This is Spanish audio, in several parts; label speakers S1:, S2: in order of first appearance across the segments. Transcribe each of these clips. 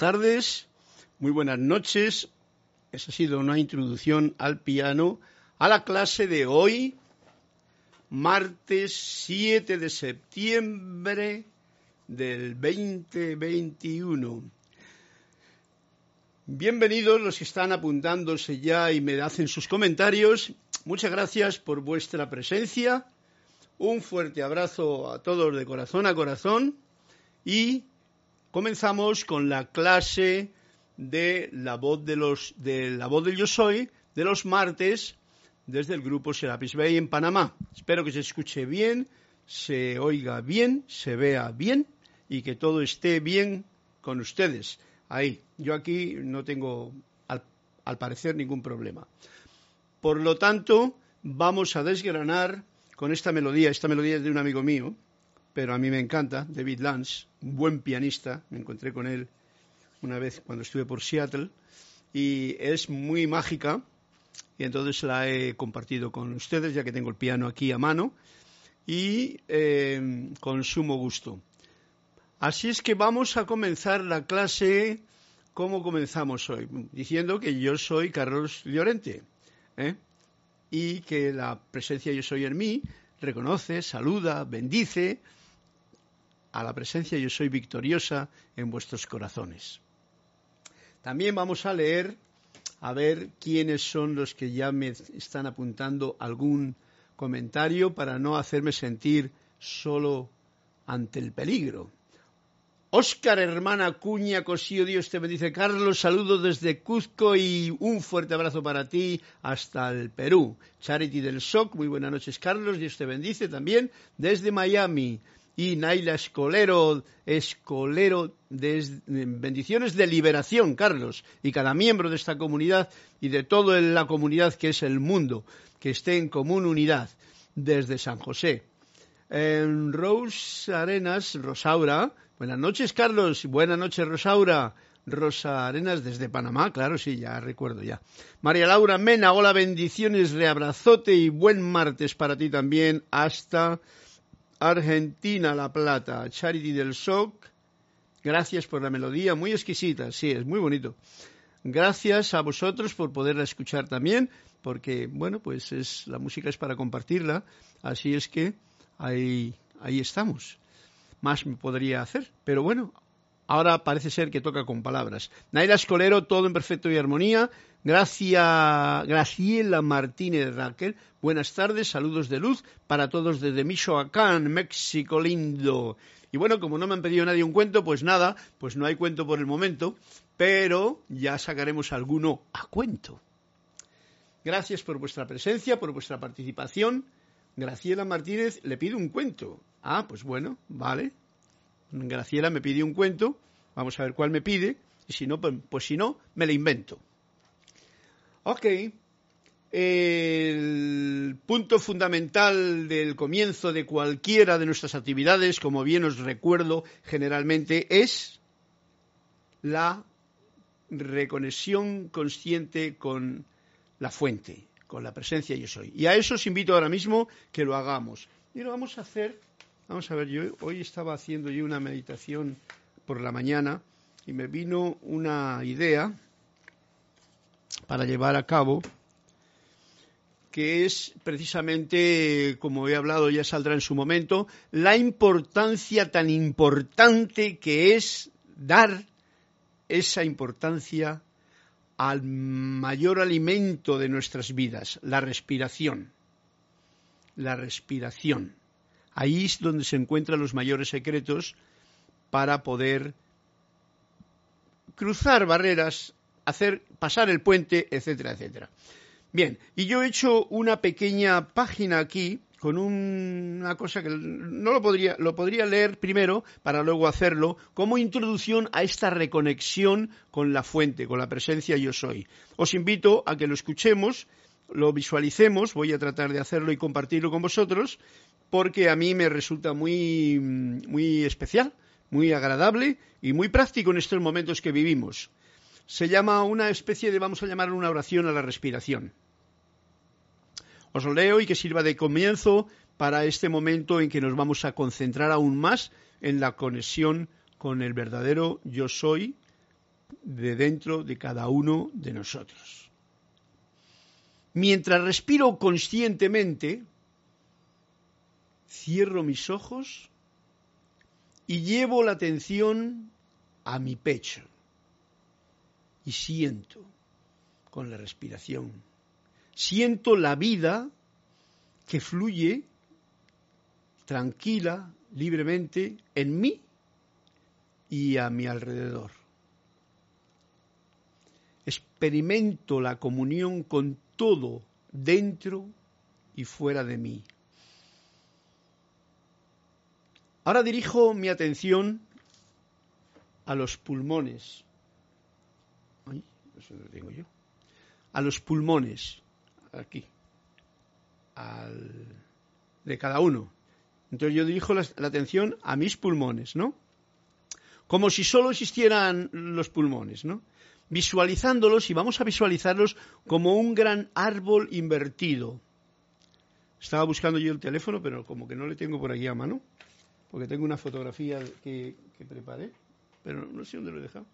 S1: Tardes, muy buenas noches. Esa ha sido una introducción al piano a la clase de hoy, martes 7 de septiembre del 2021. Bienvenidos los que están apuntándose ya y me hacen sus comentarios. Muchas gracias por vuestra presencia. Un fuerte abrazo a todos de corazón a corazón y comenzamos con la clase de la voz de los de la voz del yo soy de los martes desde el grupo Serapis Bay en Panamá. Espero que se escuche bien, se oiga bien, se vea bien y que todo esté bien con ustedes ahí. Yo aquí no tengo, al, parecer, ningún problema. Por lo tanto, vamos a desgranar con esta melodía. Esta melodía es de un amigo mío, pero a mí me encanta, David Lance, un buen pianista. Me encontré con él una vez cuando estuve por Seattle y es muy mágica y entonces la he compartido con ustedes ya que tengo el piano aquí a mano y eh, con sumo gusto. Así es que vamos a comenzar la clase. ¿Cómo comenzamos hoy? Diciendo que yo soy Carlos Llorente ¿eh? y que la presencia yo soy en mí reconoce, saluda, bendice a la presencia yo soy victoriosa en vuestros corazones. También vamos a leer a ver quiénes son los que ya me están apuntando algún comentario para no hacerme sentir solo ante el peligro. Óscar, hermana Cuña, Cosío, Dios te bendice. Carlos, saludos desde Cuzco y un fuerte abrazo para ti hasta el Perú. Charity del SOC, muy buenas noches, Carlos, Dios te bendice también desde Miami. Y Naila Escolero, Escolero, bendiciones de liberación, Carlos, y cada miembro de esta comunidad y de toda la comunidad que es el mundo, que esté en común unidad desde San José. En Rose Arenas, Rosaura, Buenas noches, Carlos. Buenas noches, Rosaura. Rosa Arenas desde Panamá, claro, sí, ya recuerdo ya. María Laura Mena, hola, bendiciones, reabrazote y buen martes para ti también hasta Argentina, La Plata. Charity del SOC, gracias por la melodía, muy exquisita, sí, es muy bonito. Gracias a vosotros por poderla escuchar también, porque, bueno, pues es, la música es para compartirla, así es que ahí, ahí estamos más me podría hacer. Pero bueno, ahora parece ser que toca con palabras. Naila Escolero, todo en perfecto y armonía. Gracias, Graciela Martínez Raquel. Buenas tardes, saludos de luz para todos desde Michoacán, México lindo. Y bueno, como no me han pedido nadie un cuento, pues nada, pues no hay cuento por el momento, pero ya sacaremos alguno a cuento. Gracias por vuestra presencia, por vuestra participación. Graciela Martínez le pide un cuento. Ah, pues bueno, vale. Graciela me pide un cuento, vamos a ver cuál me pide, y si no, pues, pues si no, me lo invento. Ok. El punto fundamental del comienzo de cualquiera de nuestras actividades, como bien os recuerdo generalmente, es la reconexión consciente con la fuente, con la presencia yo soy. Y a eso os invito ahora mismo que lo hagamos. Y lo vamos a hacer Vamos a ver, yo hoy estaba haciendo yo una meditación por la mañana y me vino una idea para llevar a cabo que es precisamente, como he hablado, ya saldrá en su momento, la importancia tan importante que es dar esa importancia al mayor alimento de nuestras vidas, la respiración. La respiración. Ahí es donde se encuentran los mayores secretos para poder cruzar barreras, hacer pasar el puente, etcétera, etcétera. Bien, y yo he hecho una pequeña página aquí con una cosa que no lo podría, lo podría leer primero para luego hacerlo como introducción a esta reconexión con la fuente, con la presencia yo soy. Os invito a que lo escuchemos, lo visualicemos, voy a tratar de hacerlo y compartirlo con vosotros porque a mí me resulta muy, muy especial, muy agradable y muy práctico en estos momentos que vivimos. Se llama una especie de, vamos a llamar una oración a la respiración. Os lo leo y que sirva de comienzo para este momento en que nos vamos a concentrar aún más en la conexión con el verdadero yo soy, de dentro de cada uno de nosotros. Mientras respiro conscientemente, cierro mis ojos y llevo la atención a mi pecho y siento con la respiración, siento la vida que fluye tranquila, libremente en mí y a mi alrededor. Experimento la comunión con todo dentro y fuera de mí. Ahora dirijo mi atención a los pulmones. Yo. A los pulmones, aquí, al, de cada uno. Entonces yo dirijo la, atención a mis pulmones, ¿no? Como si solo existieran los pulmones, ¿no? Visualizándolos y vamos a visualizarlos como un gran árbol invertido. Estaba buscando yo el teléfono, pero como que no le tengo por aquí a mano porque tengo una fotografía que, preparé, pero no sé dónde lo he dejado.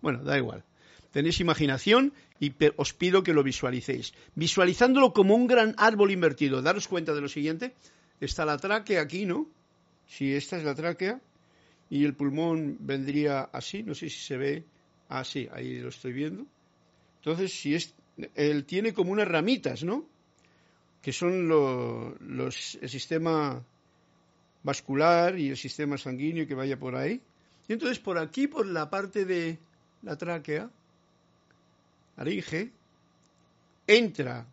S1: Bueno, da igual. Tenéis imaginación y os pido que lo visualicéis. Visualizándolo como un gran árbol invertido. Daros cuenta de lo siguiente. Está la tráquea aquí, ¿no? Si esta es la tráquea y el pulmón vendría así, no sé si se ve así, ahí lo estoy viendo. Entonces, si es, él tiene como unas ramitas, ¿no? Que son los, el sistema vascular y el sistema sanguíneo que vaya por ahí. Y entonces por aquí, por la parte de la tráquea, laringe, entra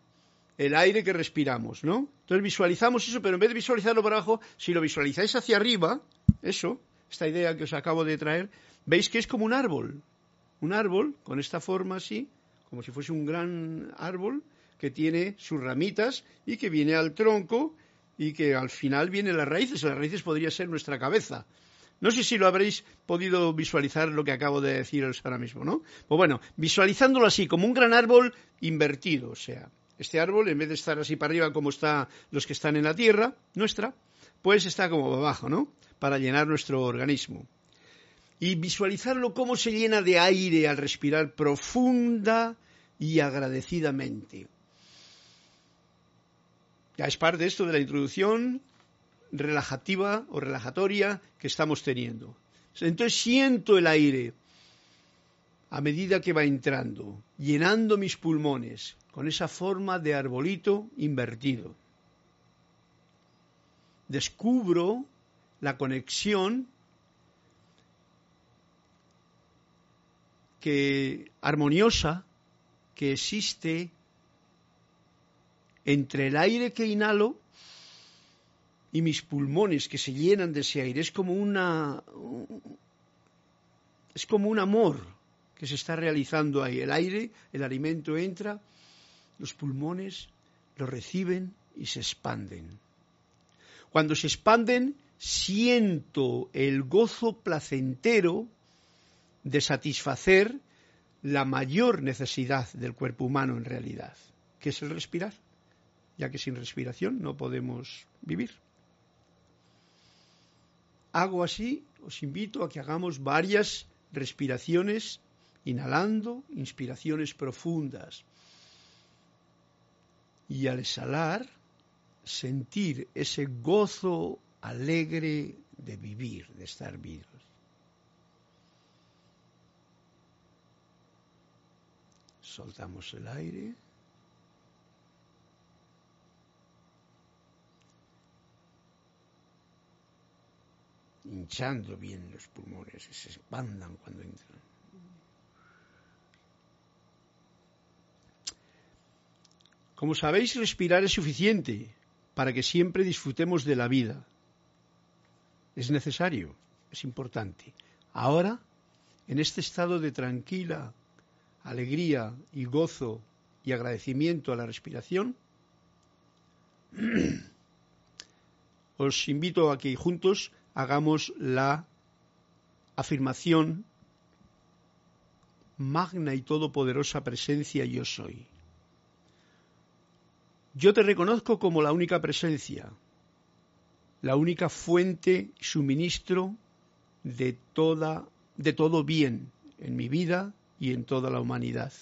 S1: el aire que respiramos, ¿no? Entonces visualizamos eso, pero en vez de visualizarlo por abajo, si lo visualizáis hacia arriba, eso, esta idea que os acabo de traer, veis que es como un árbol. Un árbol con esta forma así, como si fuese un gran árbol que tiene sus ramitas y que viene al tronco y que al final vienen las raíces. Las raíces podría ser nuestra cabeza. No sé si lo habréis podido visualizar lo que acabo de deciros ahora mismo, ¿no? Pues bueno, visualizándolo así, como un gran árbol invertido, o sea, este árbol, en vez de estar así para arriba como están los que están en la tierra, nuestra, pues está como abajo, ¿no? Para llenar nuestro organismo. Y visualizarlo cómo se llena de aire al respirar profunda y agradecidamente. Ya es parte de esto de la introducción relajativa o relajatoria que estamos teniendo. Entonces siento el aire a medida que va entrando, llenando mis pulmones con esa forma de arbolito invertido. Descubro la conexión que armoniosa que existe entre el aire que inhalo y mis pulmones que se llenan de ese aire. Es como una. Es como un amor que se está realizando ahí. El aire, el alimento entra, los pulmones lo reciben y se expanden. Cuando se expanden, siento el gozo placentero de satisfacer la mayor necesidad del cuerpo humano en realidad, que es el respirar ya que sin respiración no podemos vivir. Hago así, os invito a que hagamos varias respiraciones, inhalando, inspiraciones profundas. Y al exhalar, sentir ese gozo alegre de vivir, de estar vivos. Soltamos el aire. Hinchando bien los pulmones, se expandan cuando entran. Como sabéis, respirar es suficiente para que siempre disfrutemos de la vida. Es necesario, es importante. Ahora, en este estado de tranquila alegría y gozo y agradecimiento a la respiración, os invito a que juntos hagamos la afirmación magna y todopoderosa presencia yo soy. Yo te reconozco como la única presencia, la única fuente y suministro de toda de todo bien en mi vida y en toda la humanidad.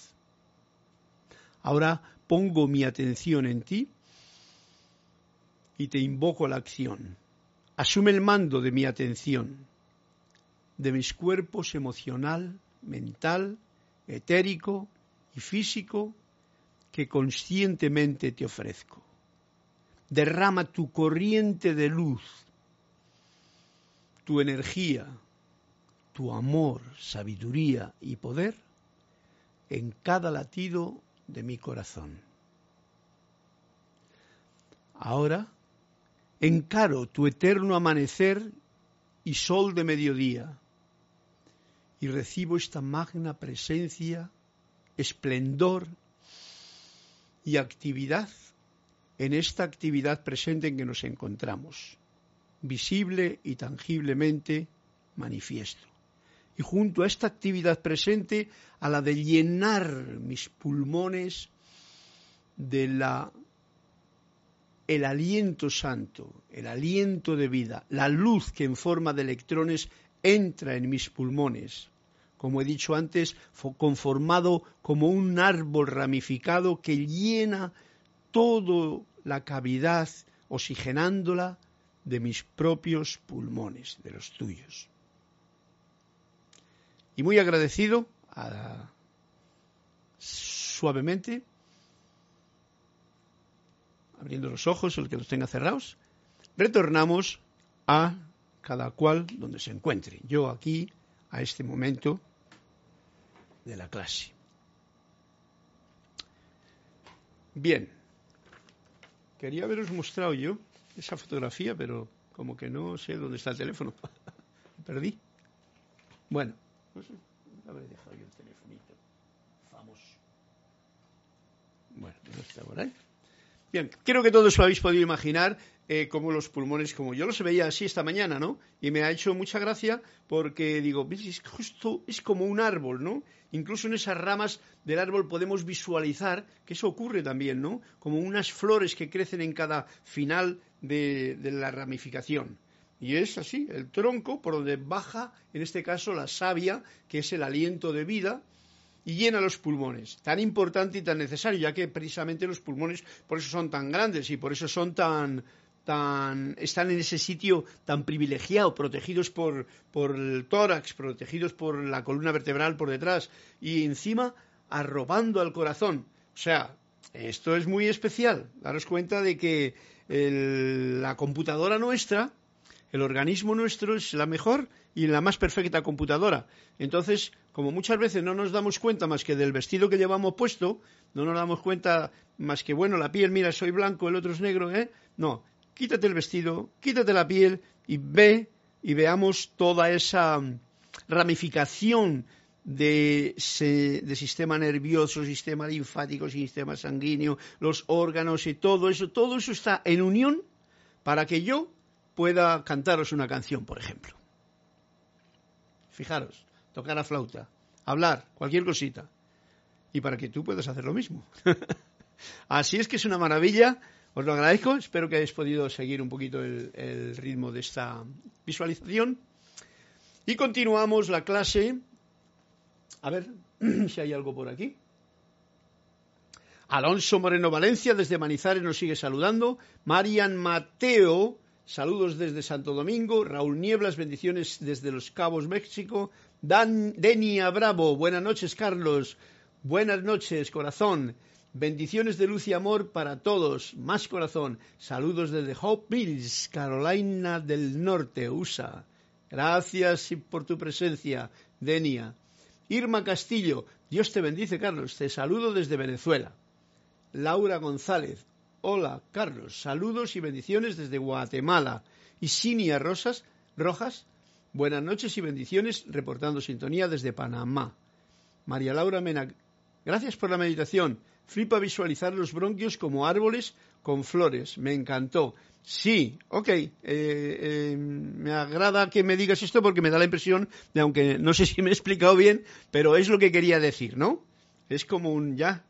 S1: Ahora pongo mi atención en ti y te invoco a la acción. Asume el mando de mi atención, de mis cuerpos emocional, mental, etérico y físico que conscientemente te ofrezco. Derrama tu corriente de luz, tu energía, tu amor, sabiduría y poder en cada latido de mi corazón. Ahora encaro tu eterno amanecer y sol de mediodía y recibo esta magna presencia, esplendor y actividad en esta actividad presente en que nos encontramos, visible y tangiblemente manifiesto. Y junto a esta actividad presente, a la de llenar mis pulmones de la el aliento santo, el aliento de vida, la luz que en forma de electrones entra en mis pulmones, como he dicho antes, conformado como un árbol ramificado que llena toda la cavidad, oxigenándola de mis propios pulmones, de los tuyos. Y muy agradecido, suavemente, abriendo los ojos, el que los tenga cerrados, retornamos a cada cual donde se encuentre. Yo aquí, a este momento de la clase. Bien, quería haberos mostrado yo esa fotografía, pero como que no sé dónde está el teléfono. Perdí. Bueno, no sé, habré dejado yo el telefonito. Famoso. Bueno, no está por ahí. Bien, creo que todos lo habéis podido imaginar eh, como los pulmones, como yo los veía así esta mañana, ¿no? Y me ha hecho mucha gracia porque digo, es justo, es como un árbol, ¿no? Incluso en esas ramas del árbol podemos visualizar que eso ocurre también, ¿no? Como unas flores que crecen en cada final de, de la ramificación. Y es así, el tronco por donde baja, en este caso, la savia, que es el aliento de vida, y llena los pulmones. Tan importante y tan necesario, ya que precisamente los pulmones por eso son tan grandes y por eso son tan, están en ese sitio tan privilegiado, protegidos por, por el tórax, protegidos por la columna vertebral por detrás y encima arrobando al corazón. O sea, esto es muy especial. Daros cuenta de que la computadora nuestra, el organismo nuestro es la mejor y la más perfecta computadora. Entonces, como muchas veces no nos damos cuenta más que del vestido que llevamos puesto, no nos damos cuenta más que, bueno, la piel, mira, soy blanco, el otro es negro, ¿eh? No, quítate el vestido, quítate la piel y ve y veamos toda esa ramificación de, sistema nervioso, sistema linfático, sistema sanguíneo, los órganos y todo eso, todo eso está en unión para que yo pueda cantaros una canción, por ejemplo. Fijaros, tocar la flauta, hablar, cualquier cosita. Y para que tú puedas hacer lo mismo. Así es que es una maravilla os lo agradezco, espero que hayáis podido seguir un poquito el, ritmo de esta visualización. Y continuamos la clase. A ver si hay algo por aquí. Alonso Moreno Valencia desde Manizales nos sigue saludando. Marian Mateo, saludos desde Santo Domingo. Raúl Nieblas, bendiciones desde Los Cabos, México. Dan, Denia Bravo, buenas noches, Carlos. Buenas noches, corazón. Bendiciones de luz y amor para todos. Más corazón. Saludos desde Hope Mills, Carolina del Norte, USA. Gracias por tu presencia, Denia. Irma Castillo. Dios te bendice, Carlos. Te saludo desde Venezuela. Laura González. Hola, Carlos. Saludos y bendiciones desde Guatemala. Y Sinia Rosas, Rojas. Buenas noches y bendiciones reportando sintonía desde Panamá. María Laura Mena. Gracias por la meditación. Flipa visualizar los bronquios como árboles con flores. Me encantó. Sí, ok. Eh, eh, me agrada que me digas esto porque me da la impresión de, aunque no sé si me he explicado bien, pero es lo que quería decir, ¿no? Es como un ya.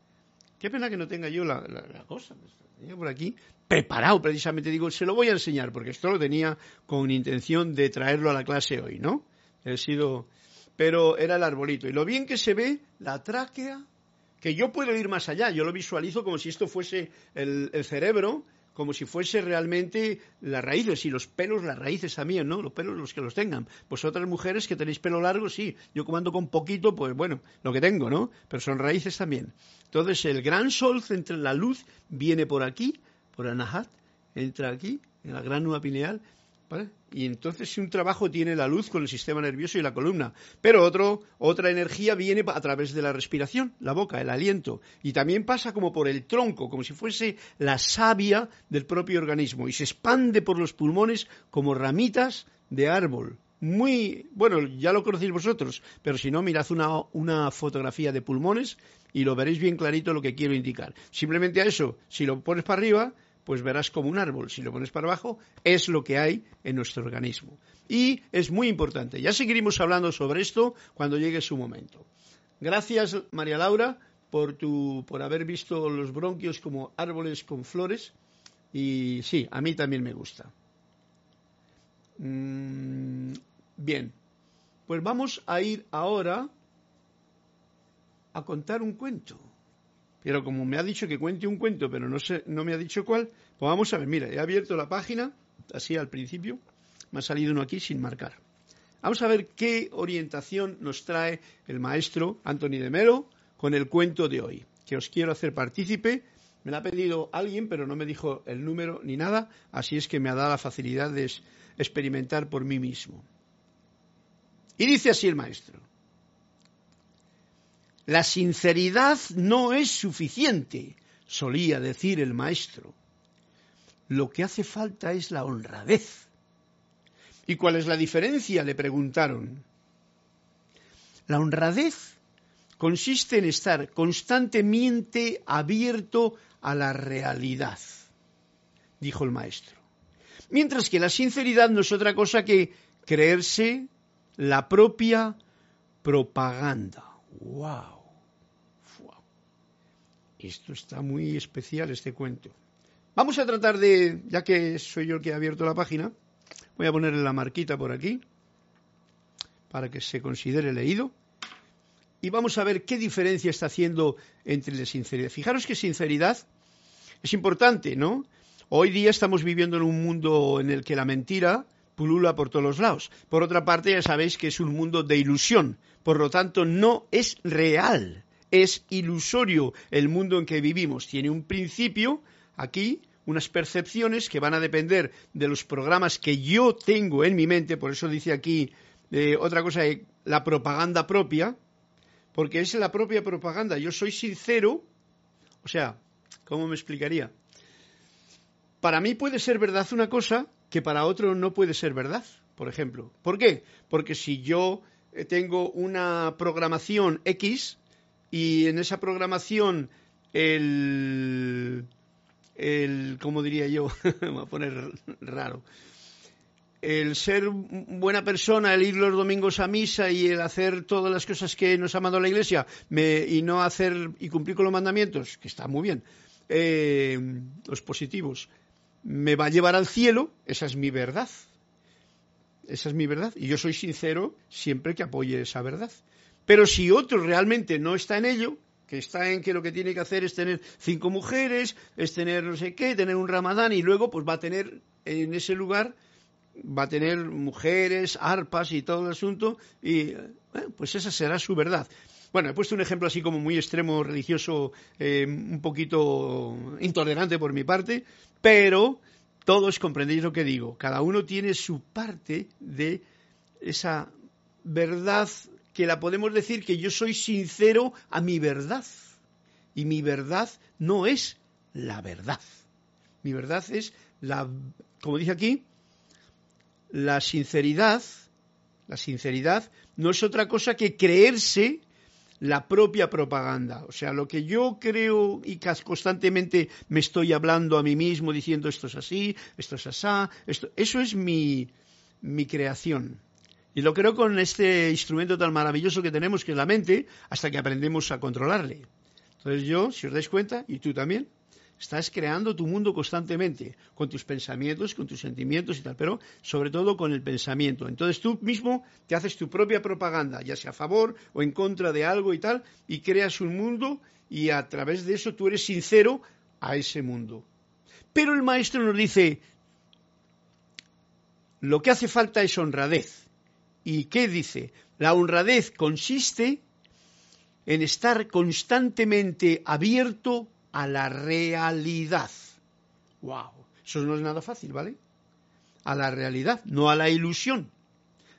S1: Qué pena que no tenga yo la, cosa. Tenía por aquí preparado, precisamente. Digo, se lo voy a enseñar porque esto lo tenía con intención de traerlo a la clase hoy, ¿no? He sido pero era el arbolito. Y lo bien que se ve la tráquea, que yo puedo ir más allá, yo lo visualizo como si esto fuese el, cerebro, como si fuese realmente las raíces y los pelos, las raíces también, ¿no? Los pelos los que los tengan. Vosotras mujeres que tenéis pelo largo, sí, yo comando con poquito, pues bueno, lo que tengo, ¿no? Pero son raíces también. Entonces el gran sol entre la luz viene por aquí, por Anahat, entra aquí, en la gran nuba pineal, y entonces un trabajo tiene la luz con el sistema nervioso y la columna, pero otro, otra energía viene a través de la respiración, la boca, el aliento, y también pasa como por el tronco, como si fuese la savia del propio organismo, y se expande por los pulmones como ramitas de árbol. Muy, bueno, ya lo conocéis vosotros, pero si no, mirad una, una fotografía de pulmones y lo veréis bien clarito lo que quiero indicar. Simplemente a eso, si lo pones para arriba, pues verás como un árbol. Si lo pones para abajo, es lo que hay en nuestro organismo. Y es muy importante. Ya seguiremos hablando sobre esto cuando llegue su momento. Gracias, María Laura, por, tu, por haber visto los bronquios como árboles con flores. Y sí, a mí también me gusta. Mm, bien, pues vamos a ir ahora a contar un cuento. Pero como me ha dicho que cuente un cuento, pero no, me ha dicho cuál, pues vamos a ver, mira, he abierto la página, así al principio, me ha salido uno aquí sin marcar. Vamos a ver qué orientación nos trae el maestro Anthony de Melo con el cuento de hoy, que os quiero hacer partícipe. Me lo ha pedido alguien, pero no me dijo el número ni nada, así es que me ha dado la facilidad de experimentar por mí mismo. Y dice así el maestro. La sinceridad no es suficiente, solía decir el maestro. Lo que hace falta es la honradez. ¿Y cuál es la diferencia? le preguntaron. La honradez consiste en estar constantemente abierto a la realidad, dijo el maestro. Mientras que la sinceridad no es otra cosa que creerse la propia propaganda. ¡Wow! Esto está muy especial, este cuento. Vamos a tratar de, ya que soy yo el que ha abierto la página, voy a ponerle la marquita por aquí para que se considere leído. Y vamos a ver qué diferencia está haciendo entre la sinceridad. Fijaros que sinceridad es importante, ¿no? Hoy día estamos viviendo en un mundo en el que la mentira pulula por todos los lados. Por otra parte, ya sabéis que es un mundo de ilusión, por lo tanto no es real es ilusorio el mundo en que vivimos. Tiene un principio aquí, unas percepciones que van a depender de los programas que yo tengo en mi mente, por eso dice aquí eh, otra cosa, la propaganda propia, porque es la propia propaganda. Yo soy sincero, o sea, ¿cómo me explicaría? Para mí puede ser verdad una cosa que para otro no puede ser verdad, por ejemplo. ¿Por qué? Porque si yo eh, tengo una programación X, y en esa programación el, el ¿cómo diría yo? Me voy a poner raro. El ser buena persona, el ir los domingos a misa y el hacer todas las cosas que nos ha mandado la Iglesia y no hacer y cumplir con los mandamientos, que está muy bien, eh, los positivos, me va a llevar al cielo, esa es mi verdad. Esa es mi verdad. Y yo soy sincero siempre que apoye esa verdad. Pero si otro realmente no está en ello, que está en que lo que tiene que hacer es tener cinco mujeres, es tener no sé qué, tener un ramadán y luego pues va a tener en ese lugar va a tener mujeres, arpas y todo el asunto y pues esa será su verdad. Bueno, he puesto un ejemplo así como muy extremo, religioso, eh, un poquito intolerante por mi parte, pero todos comprendéis lo que digo. Cada uno tiene su parte de esa verdad que la podemos decir que yo soy sincero a mi verdad. Y mi verdad no es la verdad. Mi verdad es la, como dice aquí, la sinceridad. La sinceridad no es otra cosa que creerse la propia propaganda. O sea, lo que yo creo y constantemente me estoy hablando a mí mismo diciendo esto es así, esto es asá, esto, eso es mi, mi creación. Y lo creo con este instrumento tan maravilloso que tenemos, que es la mente, hasta que aprendemos a controlarle. Entonces yo, si os dais cuenta, y tú también, Estás creando tu mundo constantemente, con tus pensamientos, con tus sentimientos y tal, pero sobre todo con el pensamiento. Entonces tú mismo te haces tu propia propaganda, ya sea a favor o en contra de algo y tal, y creas un mundo y a través de eso tú eres sincero a ese mundo. Pero el maestro nos dice, lo que hace falta es honradez. ¿Y qué dice? La honradez consiste en estar constantemente abierto a la realidad. ¡Wow! Eso no es nada fácil, ¿vale? A la realidad, no a la ilusión.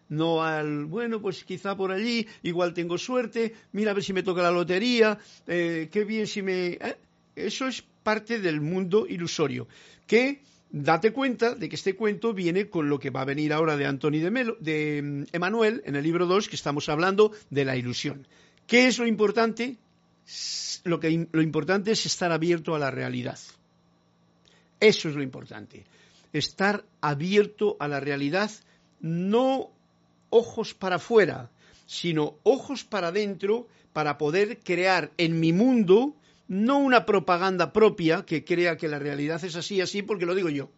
S1: No al, bueno, pues quizá por allí, igual tengo suerte, mira a ver si me toca la lotería, eh, qué bien si me... ¿eh? Eso es parte del mundo ilusorio, que date cuenta de que este cuento viene con lo que va a venir ahora de Antoni de, Melo, de mm, Emanuel en el libro 2, que estamos hablando de la ilusión. ¿Qué es lo importante? lo, que, lo importante es estar abierto a la realidad. Eso es lo importante. Estar abierto a la realidad, no ojos para afuera, sino ojos para adentro para poder crear en mi mundo no una propaganda propia que crea que la realidad es así, así, porque lo digo yo.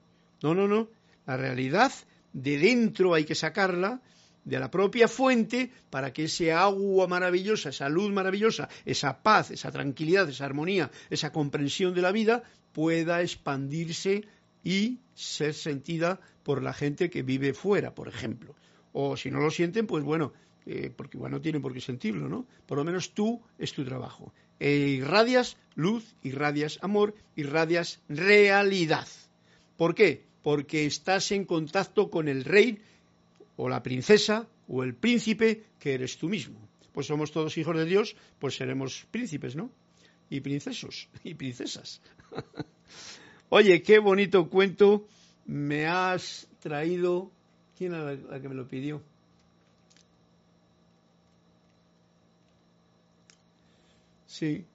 S1: No, no, no. La realidad de dentro hay que sacarla de la propia fuente para que ese agua maravillosa, esa luz maravillosa, esa paz, esa tranquilidad, esa armonía, esa comprensión de la vida pueda expandirse y ser sentida por la gente que vive fuera, por ejemplo. O si no lo sienten, pues bueno, eh, porque igual no tienen por qué sentirlo, ¿no? Por lo menos tú es tu trabajo. E irradias luz, irradias amor, irradias realidad. ¿Por qué? Porque estás en contacto con el rey o la princesa o el príncipe que eres tú mismo. Pues somos todos hijos de Dios, pues seremos príncipes, ¿no? Y princesos y princesas. Oye, qué bonito cuento me has traído. ¿Quién era la que me lo pidió? Sí,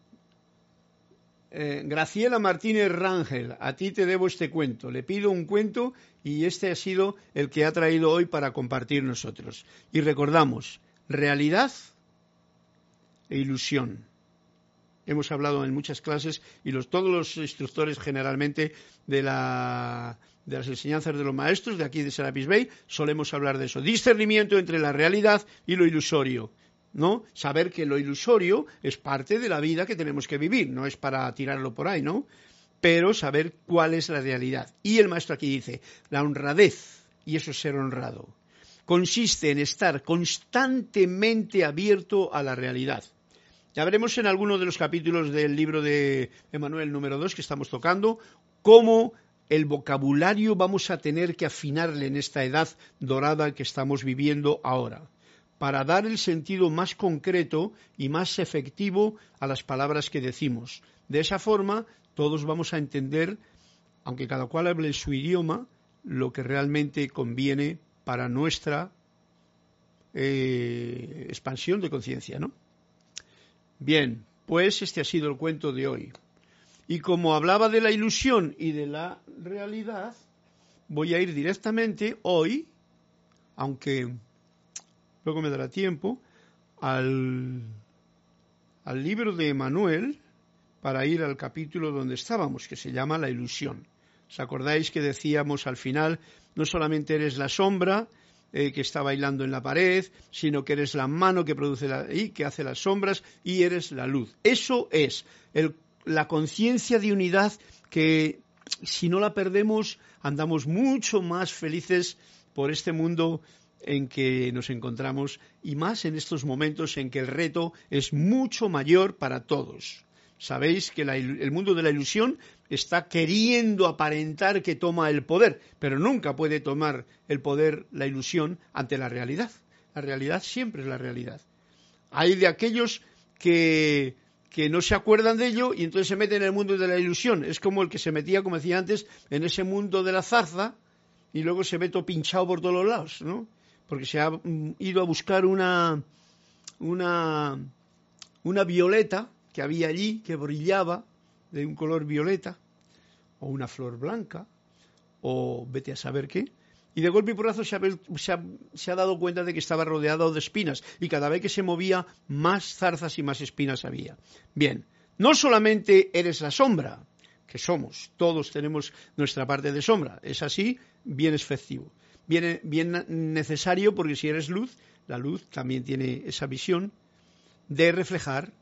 S1: eh, Graciela Martínez Rangel, a ti te debo este cuento. Le pido un cuento y este ha sido el que ha traído hoy para compartir nosotros. Y recordamos, realidad e ilusión. Hemos hablado en muchas clases y todos los instructores generalmente de, las enseñanzas de los maestros de aquí de Serapis Bay solemos hablar de eso. Discernimiento entre la realidad y lo ilusorio. ¿No? Saber que lo ilusorio es parte de la vida que tenemos que vivir, no es para tirarlo por ahí, ¿no? Pero saber cuál es la realidad. Y el maestro aquí dice, la honradez, y eso es ser honrado, consiste en estar constantemente abierto a la realidad. Ya veremos en alguno de los capítulos del libro de Emanuel número 2 que estamos tocando cómo el vocabulario vamos a tener que afinarle en esta edad dorada que estamos viviendo ahora para dar el sentido más concreto y más efectivo a las palabras que decimos. De esa forma, todos vamos a entender, aunque cada cual hable su idioma, lo que realmente conviene para nuestra eh, expansión de conciencia, ¿no? Bien, pues este ha sido el cuento de hoy. Y como hablaba de la ilusión y de la realidad, voy a ir directamente hoy, aunque luego me dará tiempo, al, al libro de Emanuel para ir al capítulo donde estábamos, que se llama La ilusión. ¿Os acordáis que decíamos al final, no solamente eres la sombra eh, que está bailando en la pared, sino que eres la mano que produce la, y que hace las sombras y eres la luz. Eso es la conciencia de unidad que si no la perdemos andamos mucho más felices por este mundo en que nos encontramos y más en estos momentos en que el reto es mucho mayor para todos. Sabéis que el mundo de la ilusión está queriendo aparentar que toma el poder, pero nunca puede tomar el poder la ilusión ante la realidad. La realidad siempre es la realidad. Hay de aquellos que, que no se acuerdan de ello y entonces se meten en el mundo de la ilusión. Es como el que se metía, como decía antes, en ese mundo de la zarza y luego se ve todo pinchado por todos los lados, ¿no? Porque se ha mm, ido a buscar una, una, una violeta que había allí, que brillaba de un color violeta, o una flor blanca, o vete a saber qué, y de golpe y porrazo se ha, se, ha, dado cuenta de que estaba rodeado de espinas, y cada vez que se movía, más zarzas y más espinas había. Bien, no solamente eres la sombra, que somos. Todos tenemos nuestra parte de sombra. Es así, bien efectivo. Bien, bien necesario porque si eres luz, la luz también tiene esa visión de reflejar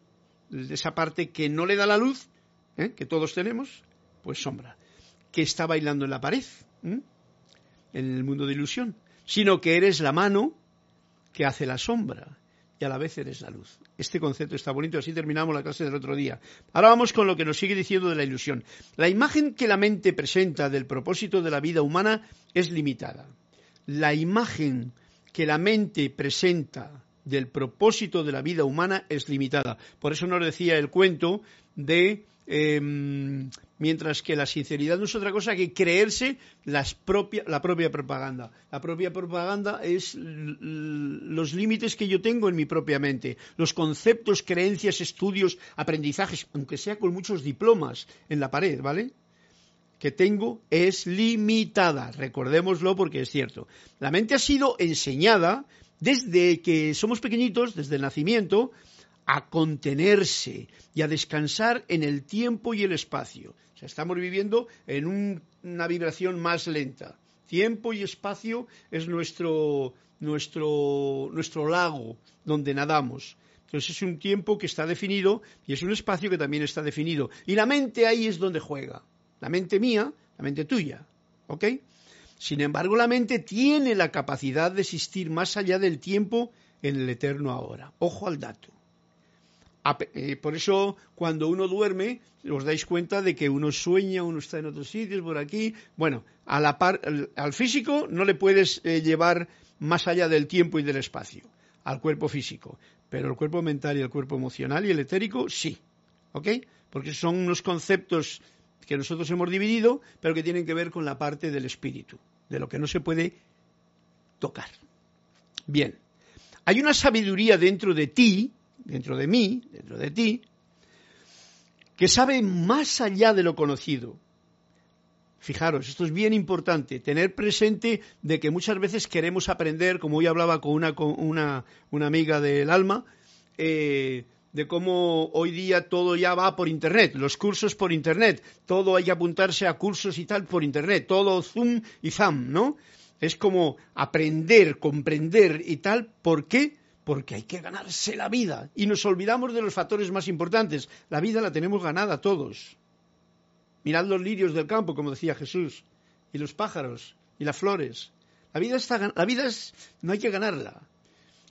S1: esa parte que no le da la luz, ¿eh? que todos tenemos, pues sombra, que está bailando en la pared, en el mundo de ilusión, sino que eres la mano que hace la sombra y a la vez eres la luz. Este concepto está bonito, así terminamos la clase del otro día. Ahora vamos con lo que nos sigue diciendo de la ilusión. La imagen que la mente presenta del propósito de la vida humana es limitada. La imagen que la mente presenta del propósito de la vida humana es limitada. Por eso nos decía el cuento de Em, mientras que la sinceridad no es otra cosa que creerse la propia propaganda. La propia propaganda es los límites que yo tengo en mi propia mente, los conceptos, creencias, estudios, aprendizajes, aunque sea con muchos diplomas en la pared, ¿vale? Que tengo es limitada, recordémoslo porque es cierto. La mente ha sido enseñada desde que somos pequeñitos, desde el nacimiento, a contenerse y a descansar en el tiempo y el espacio. O sea, estamos viviendo en una vibración más lenta. Tiempo y espacio es nuestro, nuestro, nuestro lago donde nadamos. Entonces es un tiempo que está definido y es un espacio que también está definido. Y la mente ahí es donde juega. La mente mía, la mente tuya. ¿Ok? Sin embargo, la mente tiene la capacidad de existir más allá del tiempo en el eterno ahora. Ojo al dato. Eh, por eso, cuando uno duerme, os dais cuenta de que uno sueña, uno está en otros sitios, por aquí. Bueno, al, físico no le puedes eh, llevar más allá del tiempo y del espacio, al cuerpo físico. Pero el cuerpo mental y el cuerpo emocional y el etérico, sí. ¿Ok? Porque son unos conceptos que nosotros hemos dividido, pero que tienen que ver con la parte del espíritu, de lo que no se puede tocar. Bien. Hay una sabiduría dentro de ti dentro de mí, dentro de ti, que sabe más allá de lo conocido. Fijaros, esto es bien importante, tener presente de que muchas veces queremos aprender, como hoy hablaba con una, con una, una amiga del alma, eh, de cómo hoy día todo ya va por Internet, los cursos por Internet, todo hay que apuntarse a cursos y tal por Internet, todo Zoom y Zam, ¿no? Es como aprender, comprender y tal, ¿por qué? porque hay que ganarse la vida y nos olvidamos de los factores más importantes. La vida la tenemos ganada todos. Mirad los lirios del campo, como decía Jesús, y los pájaros y las flores. La vida, está, la vida es, no hay que ganarla.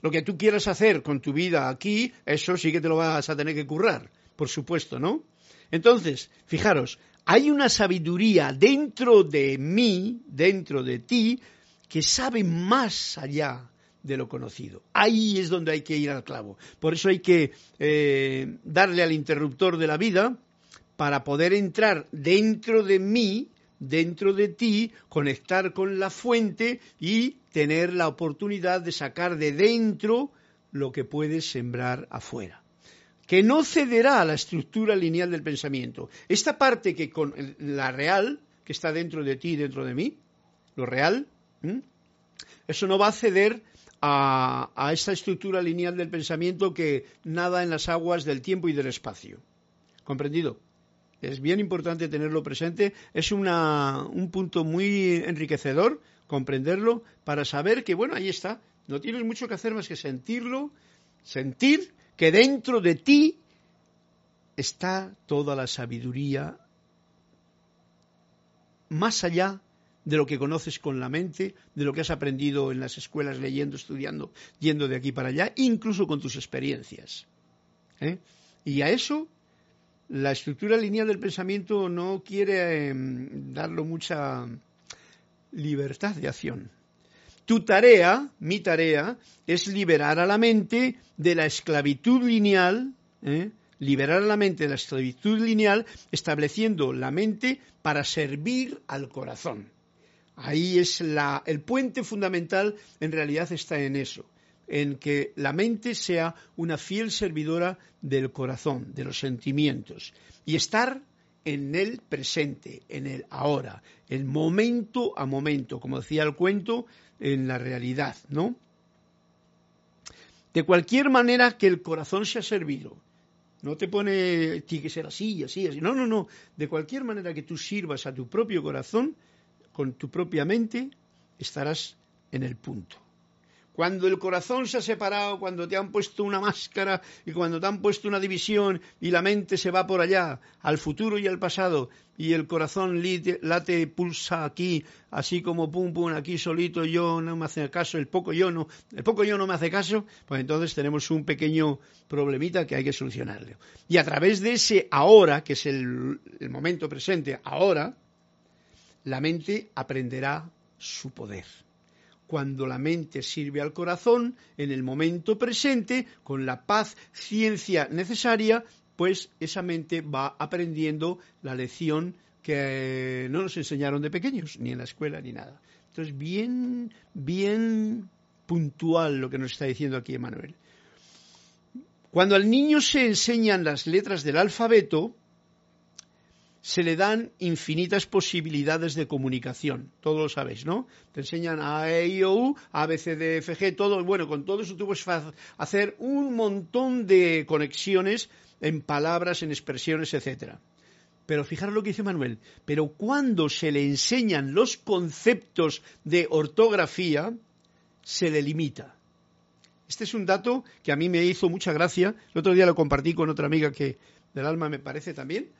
S1: Lo que tú quieras hacer con tu vida aquí, eso sí que te lo vas a tener que currar, por supuesto, ¿no? Entonces, fijaros, hay una sabiduría dentro de mí, dentro de ti, que sabe más allá de lo conocido. Ahí es donde hay que ir al clavo. Por eso hay que eh, darle al interruptor de la vida para poder entrar dentro de mí, dentro de ti, conectar con la fuente y tener la oportunidad de sacar de dentro lo que puedes sembrar afuera. Que no cederá a la estructura lineal del pensamiento. Esta parte que con la real, que está dentro de ti dentro de mí, lo real, eso no va a ceder a, esta estructura lineal del pensamiento que nada en las aguas del tiempo y del espacio. ¿Comprendido? Es bien importante tenerlo presente. Es un punto muy enriquecedor comprenderlo para saber que, bueno, ahí está. No tienes mucho que hacer más que sentirlo, sentir que dentro de ti está toda la sabiduría más allá de lo que conoces con la mente, de lo que has aprendido en las escuelas leyendo, estudiando, yendo de aquí para allá, incluso con tus experiencias. ¿eh? Y a eso la estructura lineal del pensamiento no quiere em, darlo mucha libertad de acción. Tu tarea, mi tarea, es liberar a la mente de la esclavitud lineal, ¿eh? liberar a la mente de la esclavitud lineal, estableciendo la mente para servir al corazón. Ahí es la, el puente fundamental, en realidad está en eso, en que la mente sea una fiel servidora del corazón, de los sentimientos, y estar en el presente, en el ahora, el momento a momento, como decía el cuento, en la realidad, ¿no? De cualquier manera que el corazón sea servido, No te pone, tiene que ser así, así, así. No, no, no. De cualquier manera que tú sirvas a tu propio corazón, con tu propia mente, estarás en el punto. Cuando el corazón se ha separado, cuando te han puesto una máscara y cuando te han puesto una división y la mente se va por allá, al futuro y al pasado, y el corazón late, pulsa aquí, así como pum pum, aquí solito yo no me hace caso, el poco yo no, el poco yo no me hace caso, pues entonces tenemos un pequeño problemita que hay que solucionarle. Y a través de ese ahora, que es el momento presente, ahora, la mente aprenderá su poder cuando la mente sirve al corazón en el momento presente, con la paz, ciencia necesaria, pues esa mente va aprendiendo la lección que no nos enseñaron de pequeños, ni en la escuela ni nada. Entonces, bien, bien puntual lo que nos está diciendo aquí Emanuel. Cuando al niño se enseñan las letras del alfabeto, se le dan infinitas posibilidades de comunicación. Todo lo sabéis, ¿no? Te enseñan A, E, I, O, U, A, B, C, D, F, G, todo. Bueno, con todo eso tú puedes hacer un montón de conexiones en palabras, en expresiones, etcétera. Pero fijaros lo que dice Manuel. Pero cuando se le enseñan los conceptos de ortografía, se le limita. Este es un dato que a mí me hizo mucha gracia. El otro día lo compartí con otra amiga que del alma me parece también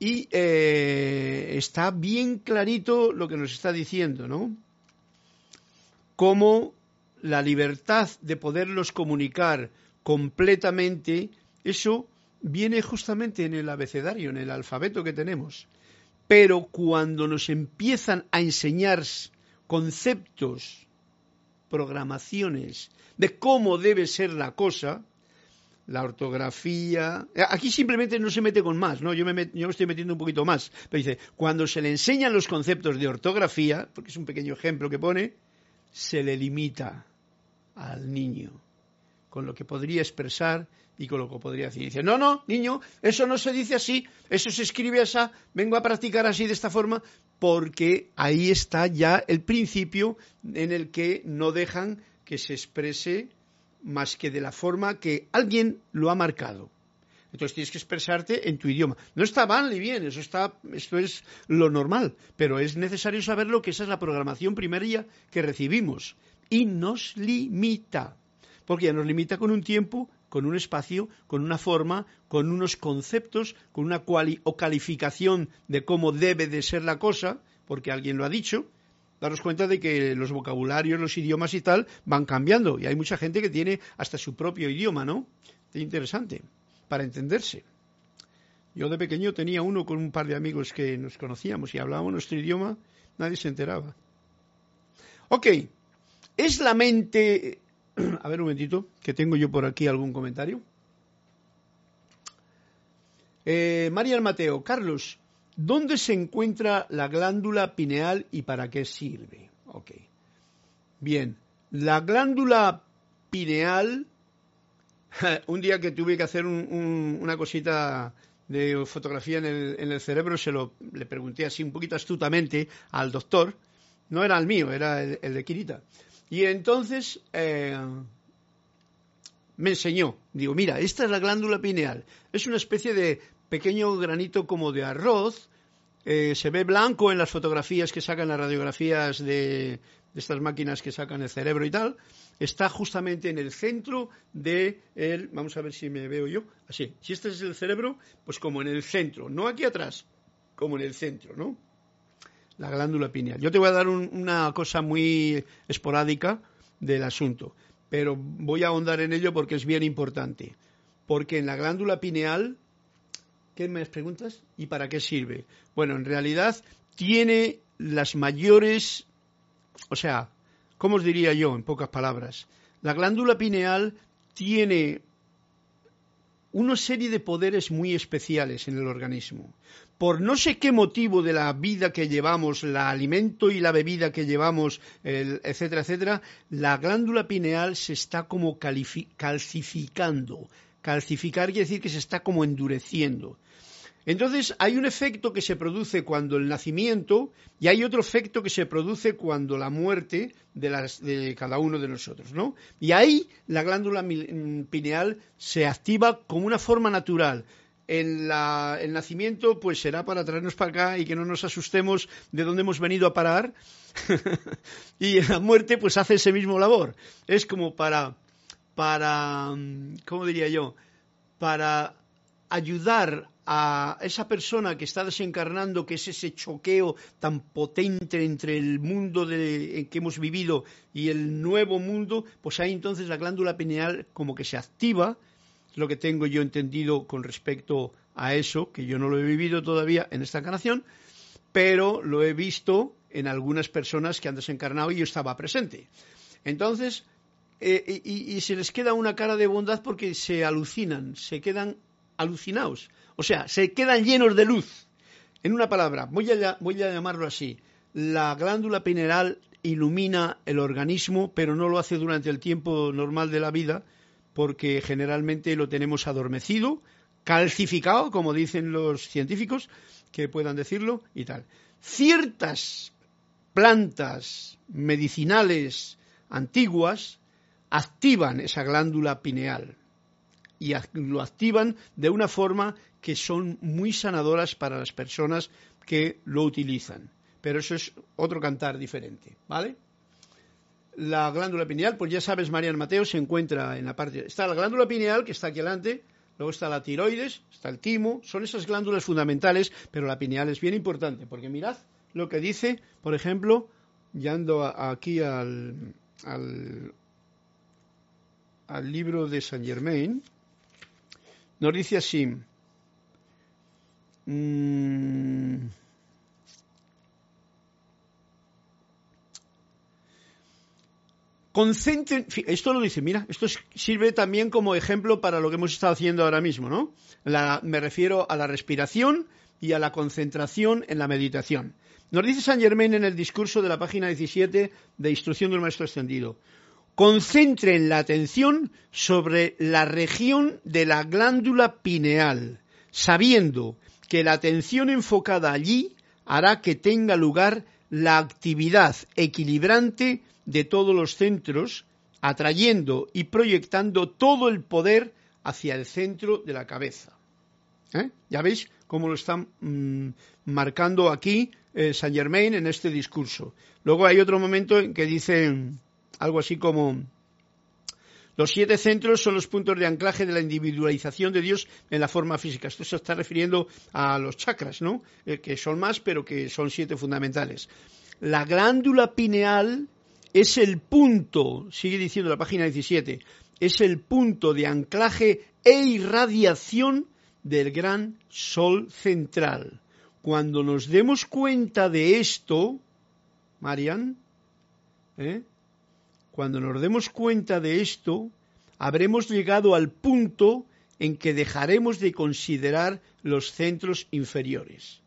S1: y eh, está bien clarito lo que nos está diciendo, ¿no? Cómo la libertad de poderlos comunicar completamente, eso viene justamente en el abecedario, en el alfabeto que tenemos. Pero cuando nos empiezan a enseñar conceptos, programaciones de cómo debe ser la cosa, la ortografía. Eh, aquí simplemente no se mete con más, ¿no? Yo me, yo me estoy metiendo un poquito más. Pero dice, cuando se le enseñan los conceptos de ortografía, porque es un pequeño ejemplo que pone, se le limita al niño con lo que podría expresar y con lo que podría decir. Dice, no, no, niño, eso no se dice así, eso se escribe así, vengo a practicar así de esta forma, porque ahí está ya el principio en el que no dejan que se exprese más que de la forma que alguien lo ha marcado. Entonces tienes que expresarte en tu idioma. No está mal ni bien, eso está, esto es lo normal, pero es necesario saberlo que esa es la programación primaria que recibimos y nos limita, porque ya nos limita con un tiempo, con un espacio, con una forma, con unos conceptos, con una o calificación de cómo debe de ser la cosa, porque alguien lo ha dicho, daros cuenta de que los vocabularios, los idiomas y tal van cambiando. Y hay mucha gente que tiene hasta su propio idioma, ¿no? Es interesante, para entenderse. Yo de pequeño tenía uno con un par de amigos que nos conocíamos y hablábamos nuestro idioma, nadie se enteraba. Ok, es la mente... A ver un momentito, que tengo yo por aquí algún comentario. Eh, María Mateo, Carlos, ¿Dónde se encuentra la glándula pineal y para qué sirve? Ok. Bien, la glándula pineal, un día que tuve que hacer una cosita de fotografía en el, cerebro, se lo le pregunté así un poquito astutamente al doctor, no era el mío, era el, de Kirita. Y entonces eh, me enseñó, digo, mira, esta es la glándula pineal, es una especie de pequeño granito como de arroz, eh, se ve blanco en las fotografías que sacan las radiografías de, estas máquinas que sacan el cerebro y tal, está justamente en el centro de el, vamos a ver si me veo yo, así, si este es el cerebro, pues como en el centro, no aquí atrás, como en el centro, ¿no? La glándula pineal. Yo te voy a dar una cosa muy esporádica del asunto, pero voy a ahondar en ello porque es bien importante. Porque en la glándula pineal ¿Qué me preguntas? ¿Y para qué sirve? Bueno, en realidad tiene las mayores, o sea, ¿cómo os diría yo en pocas palabras? La glándula pineal tiene una serie de poderes muy especiales en el organismo. Por no sé qué motivo de la vida que llevamos, el alimento y la bebida que llevamos, etcétera, etcétera, la glándula pineal se está como calcificando. Calcificar quiere decir que se está como endureciendo. Entonces hay un efecto que se produce cuando el nacimiento y hay otro efecto que se produce cuando la muerte de, cada uno de nosotros, ¿no? Y ahí la glándula mm, pineal se activa como una forma natural. el nacimiento pues será para traernos para acá y que no nos asustemos de dónde hemos venido a parar y la muerte pues hace ese mismo labor. Es como para, para, mm, ¿cómo diría yo? Para ayudar a esa persona que está desencarnando, que es ese choqueo tan potente entre el mundo de, que hemos vivido y el nuevo mundo, pues ahí entonces la glándula pineal como que se activa, lo que tengo yo entendido con respecto a eso, que yo no lo he vivido todavía en esta encarnación, pero lo he visto en algunas personas que han desencarnado y yo estaba presente. Entonces, eh, y, se les queda una cara de bondad porque se alucinan, se quedan alucinados o sea, se quedan llenos de luz. En una palabra, voy a, voy a llamarlo así. La glándula pineal ilumina el organismo, pero no lo hace durante el tiempo normal de la vida, porque generalmente lo tenemos adormecido, calcificado, como dicen los científicos, que puedan decirlo, y tal. Ciertas plantas medicinales antiguas activan esa glándula pineal y lo activan de una forma que son muy sanadoras para las personas que lo utilizan. Pero eso es otro cantar diferente, ¿vale? La glándula pineal, pues ya sabes, Marian Mateo, se encuentra en la parte... Está la glándula pineal, que está aquí adelante, luego está la tiroides, está el timo, son esas glándulas fundamentales, pero la pineal es bien importante, porque mirad lo que dice, por ejemplo, yendo aquí al, al, al libro de Saint Germain, nos dice así, mm, concentren, esto lo dice, mira, esto sirve también como ejemplo para lo que hemos estado haciendo ahora mismo, ¿no? me refiero a la respiración y a la concentración en la meditación. Nos dice San Germain en el discurso de la página 17 de Instrucción del Maestro Extendido concentren la atención sobre la región de la glándula pineal, sabiendo que la atención enfocada allí hará que tenga lugar la actividad equilibrante de todos los centros, atrayendo y proyectando todo el poder hacia el centro de la cabeza. ¿Eh? Ya veis cómo lo están mm, marcando aquí eh, Saint Germain en este discurso. Luego hay otro momento en que dice algo así como los siete centros son los puntos de anclaje de la individualización de Dios en la forma física. Esto se está refiriendo a los chakras, ¿no? Eh, que son más, pero que son siete fundamentales. La glándula pineal es el punto, sigue diciendo la página 17, es el punto de anclaje e irradiación del gran sol central. Cuando nos demos cuenta de esto, Marian, ¿eh? Cuando nos demos cuenta de esto, habremos llegado al punto en que dejaremos de considerar los centros inferiores.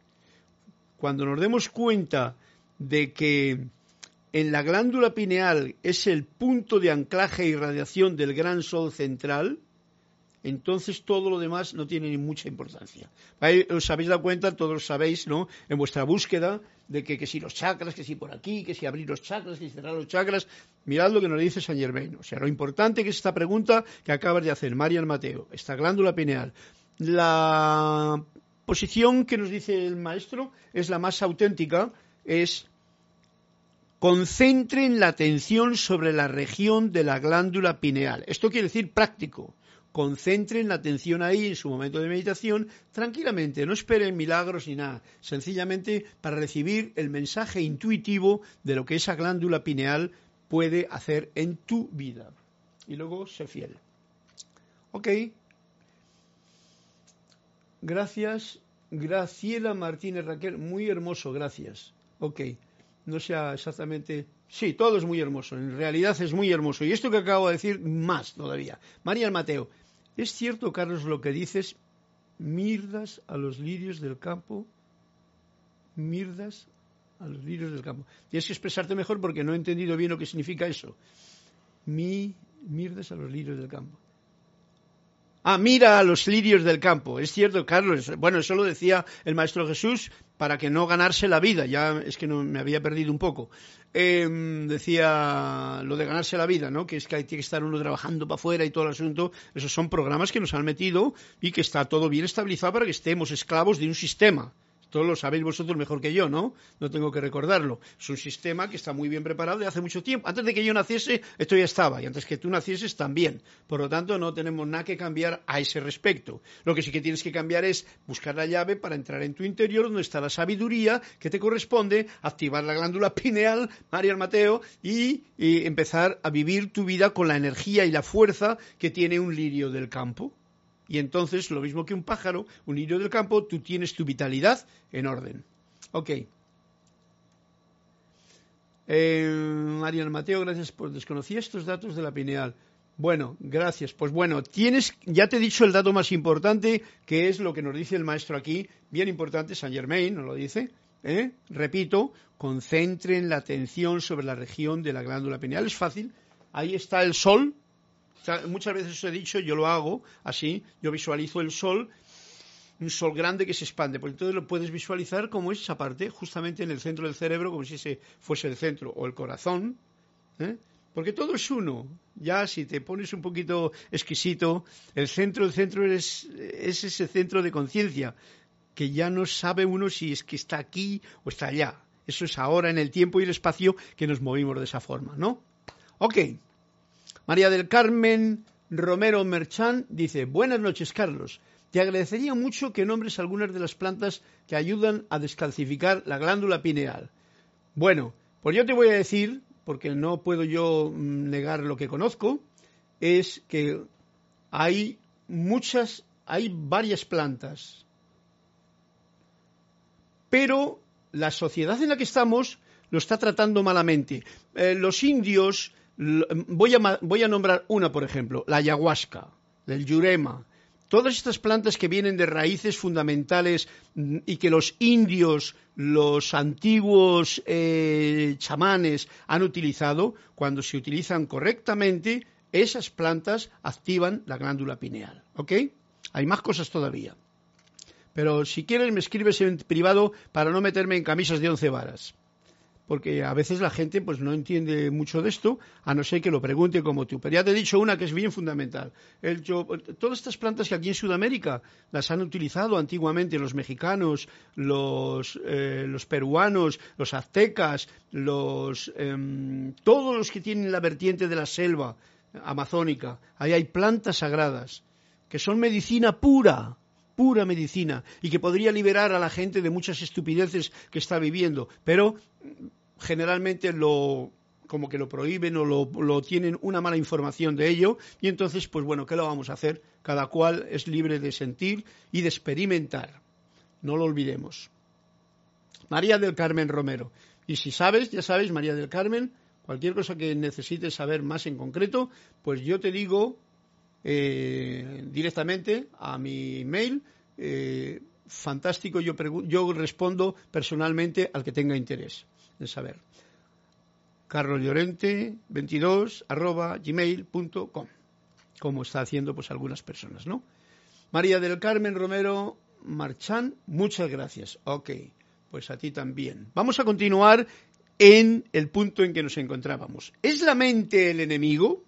S1: Cuando nos demos cuenta de que en la glándula pineal es el punto de anclaje y radiación del gran sol central, entonces todo lo demás no tiene ni mucha importancia. Os habéis dado cuenta, todos sabéis, ¿no? En vuestra búsqueda de que, si los chakras, que si por aquí, que si abrir los chakras, que si cerrar los chakras. Mirad lo que nos dice San Germain. O sea, lo importante que es esta pregunta que acabas de hacer, Marian Mateo, esta glándula pineal. La posición que nos dice el maestro es la más auténtica, es concentren la atención sobre la región de la glándula pineal. Esto quiere decir práctico concentren la atención ahí en su momento de meditación tranquilamente, no esperen milagros ni nada, sencillamente para recibir el mensaje intuitivo de lo que esa glándula pineal puede hacer en tu vida. Y luego sé fiel. Ok. Gracias, Graciela Martínez Raquel, muy hermoso, gracias. Ok, no sea exactamente Sí, todo es muy hermoso. En realidad es muy hermoso. Y esto que acabo de decir, más todavía. María Mateo, ¿Es cierto, Carlos, lo que dices? Mirdas a los lirios del campo. Mirdas a los lirios del campo. Tienes que expresarte mejor porque no he entendido bien lo que significa eso. Mi, mirdas a los lirios del campo. Ah, mira a los lirios del campo. Es cierto, Carlos. Bueno, eso lo decía el Maestro Jesús para que no ganarse la vida. Ya es que no, me había perdido un poco. Em, decía lo de ganarse la vida, ¿no? Que es que hay que estar uno trabajando para afuera y todo el asunto. Esos son programas que nos han metido y que está todo bien estabilizado para que estemos esclavos de un sistema. Esto lo sabéis vosotros mejor que yo, ¿no? No tengo que recordarlo. Es un sistema que está muy bien preparado de hace mucho tiempo. Antes de que yo naciese, esto ya estaba. Y antes que tú nacieses, también. Por lo tanto, no tenemos nada que cambiar a ese respecto. Lo que sí que tienes que cambiar es buscar la llave para entrar en tu interior, donde está la sabiduría que te corresponde, activar la glándula pineal, María Mateo, y empezar a vivir tu vida con la energía y la fuerza que tiene un lirio del campo. Y entonces, lo mismo que un pájaro, un lirio del campo, tú tienes tu vitalidad en orden. Ok. Eh, Mateo, gracias por desconocer estos datos de la pineal. Bueno, gracias. Pues bueno, tienes, ya te he dicho el dato más importante, que es lo que nos dice el maestro aquí, bien importante, Saint Germain nos lo dice. ¿eh? Repito, concentren la atención sobre la región de la glándula pineal. Es fácil. Ahí está el sol, muchas veces os he dicho, yo lo hago así, yo visualizo el sol, un sol grande que se expande, pues entonces lo puedes visualizar como es esa parte, justamente en el centro del cerebro, como si ese fuese el centro, o el corazón, ¿eh? porque todo es uno. Ya si te pones un poquito exquisito, el centro, el centro es, es ese centro de conciencia, que ya no sabe uno si es que está aquí o está allá. Eso es ahora en el tiempo y el espacio que nos movimos de esa forma, ¿no? Ok. María del Carmen Romero Merchán dice, buenas noches Carlos, te agradecería mucho que nombres algunas de las plantas que ayudan a descalcificar la glándula pineal. Bueno, pues yo te voy a decir, porque no puedo yo mm, negar lo que conozco, es que hay muchas, hay varias plantas, pero la sociedad en la que estamos lo está tratando malamente. Eh, los indios Voy a, voy a nombrar una, por ejemplo, la ayahuasca, el yurema, todas estas plantas que vienen de raíces fundamentales mm, y que los indios, los antiguos eh, chamanes han utilizado, cuando se utilizan correctamente, esas plantas activan la glándula pineal. ¿Ok? Hay más cosas todavía. Pero si quieres me escribes en privado para no meterme en camisas de once varas porque a veces la gente pues no entiende mucho de esto, a no ser que lo pregunte como tú. Pero ya te he dicho una que es bien fundamental. todas estas plantas que aquí en Sudamérica las han utilizado antiguamente los mexicanos, los, eh, los peruanos, los aztecas, los, em, todos los que tienen la vertiente de la selva amazónica. Ahí hay plantas sagradas que son medicina pura, pura medicina y que podría liberar a la gente de muchas estupideces que está viviendo, pero generalmente lo como que lo prohíben o lo, tienen una mala información de ello y entonces pues bueno, ¿qué lo vamos a hacer? Cada cual es libre de sentir y de experimentar. No lo olvidemos. María del Carmen Romero. Y si sabes, ya sabes, María del Carmen, cualquier cosa que necesites saber más en concreto, pues yo te digo eh, directamente a mi mail. Eh, fantástico, yo, yo respondo personalmente al que tenga interés en saber. Carlos Llorente 22 arroba gmail.com como está haciendo pues algunas personas, ¿no? María del Carmen Romero Marchán, muchas gracias. Ok, pues a ti también. Vamos a continuar en el punto en que nos encontrábamos. ¿Es la mente el enemigo?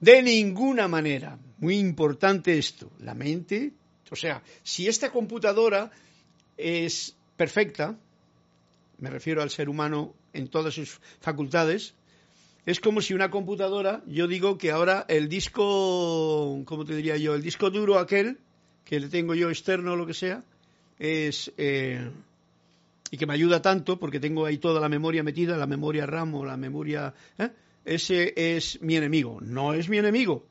S1: De ninguna manera. Muy importante esto. La mente, o sea, si esta computadora es perfecta, me refiero al ser humano en todas sus facultades, es como si una computadora, yo digo que ahora el disco, ¿cómo te diría yo? El disco duro aquel, que le tengo yo externo o lo que sea, es... Eh, y que me ayuda tanto porque tengo ahí toda la memoria metida, la memoria RAM o la memoria... ¿eh? Ese es mi enemigo. No es mi enemigo.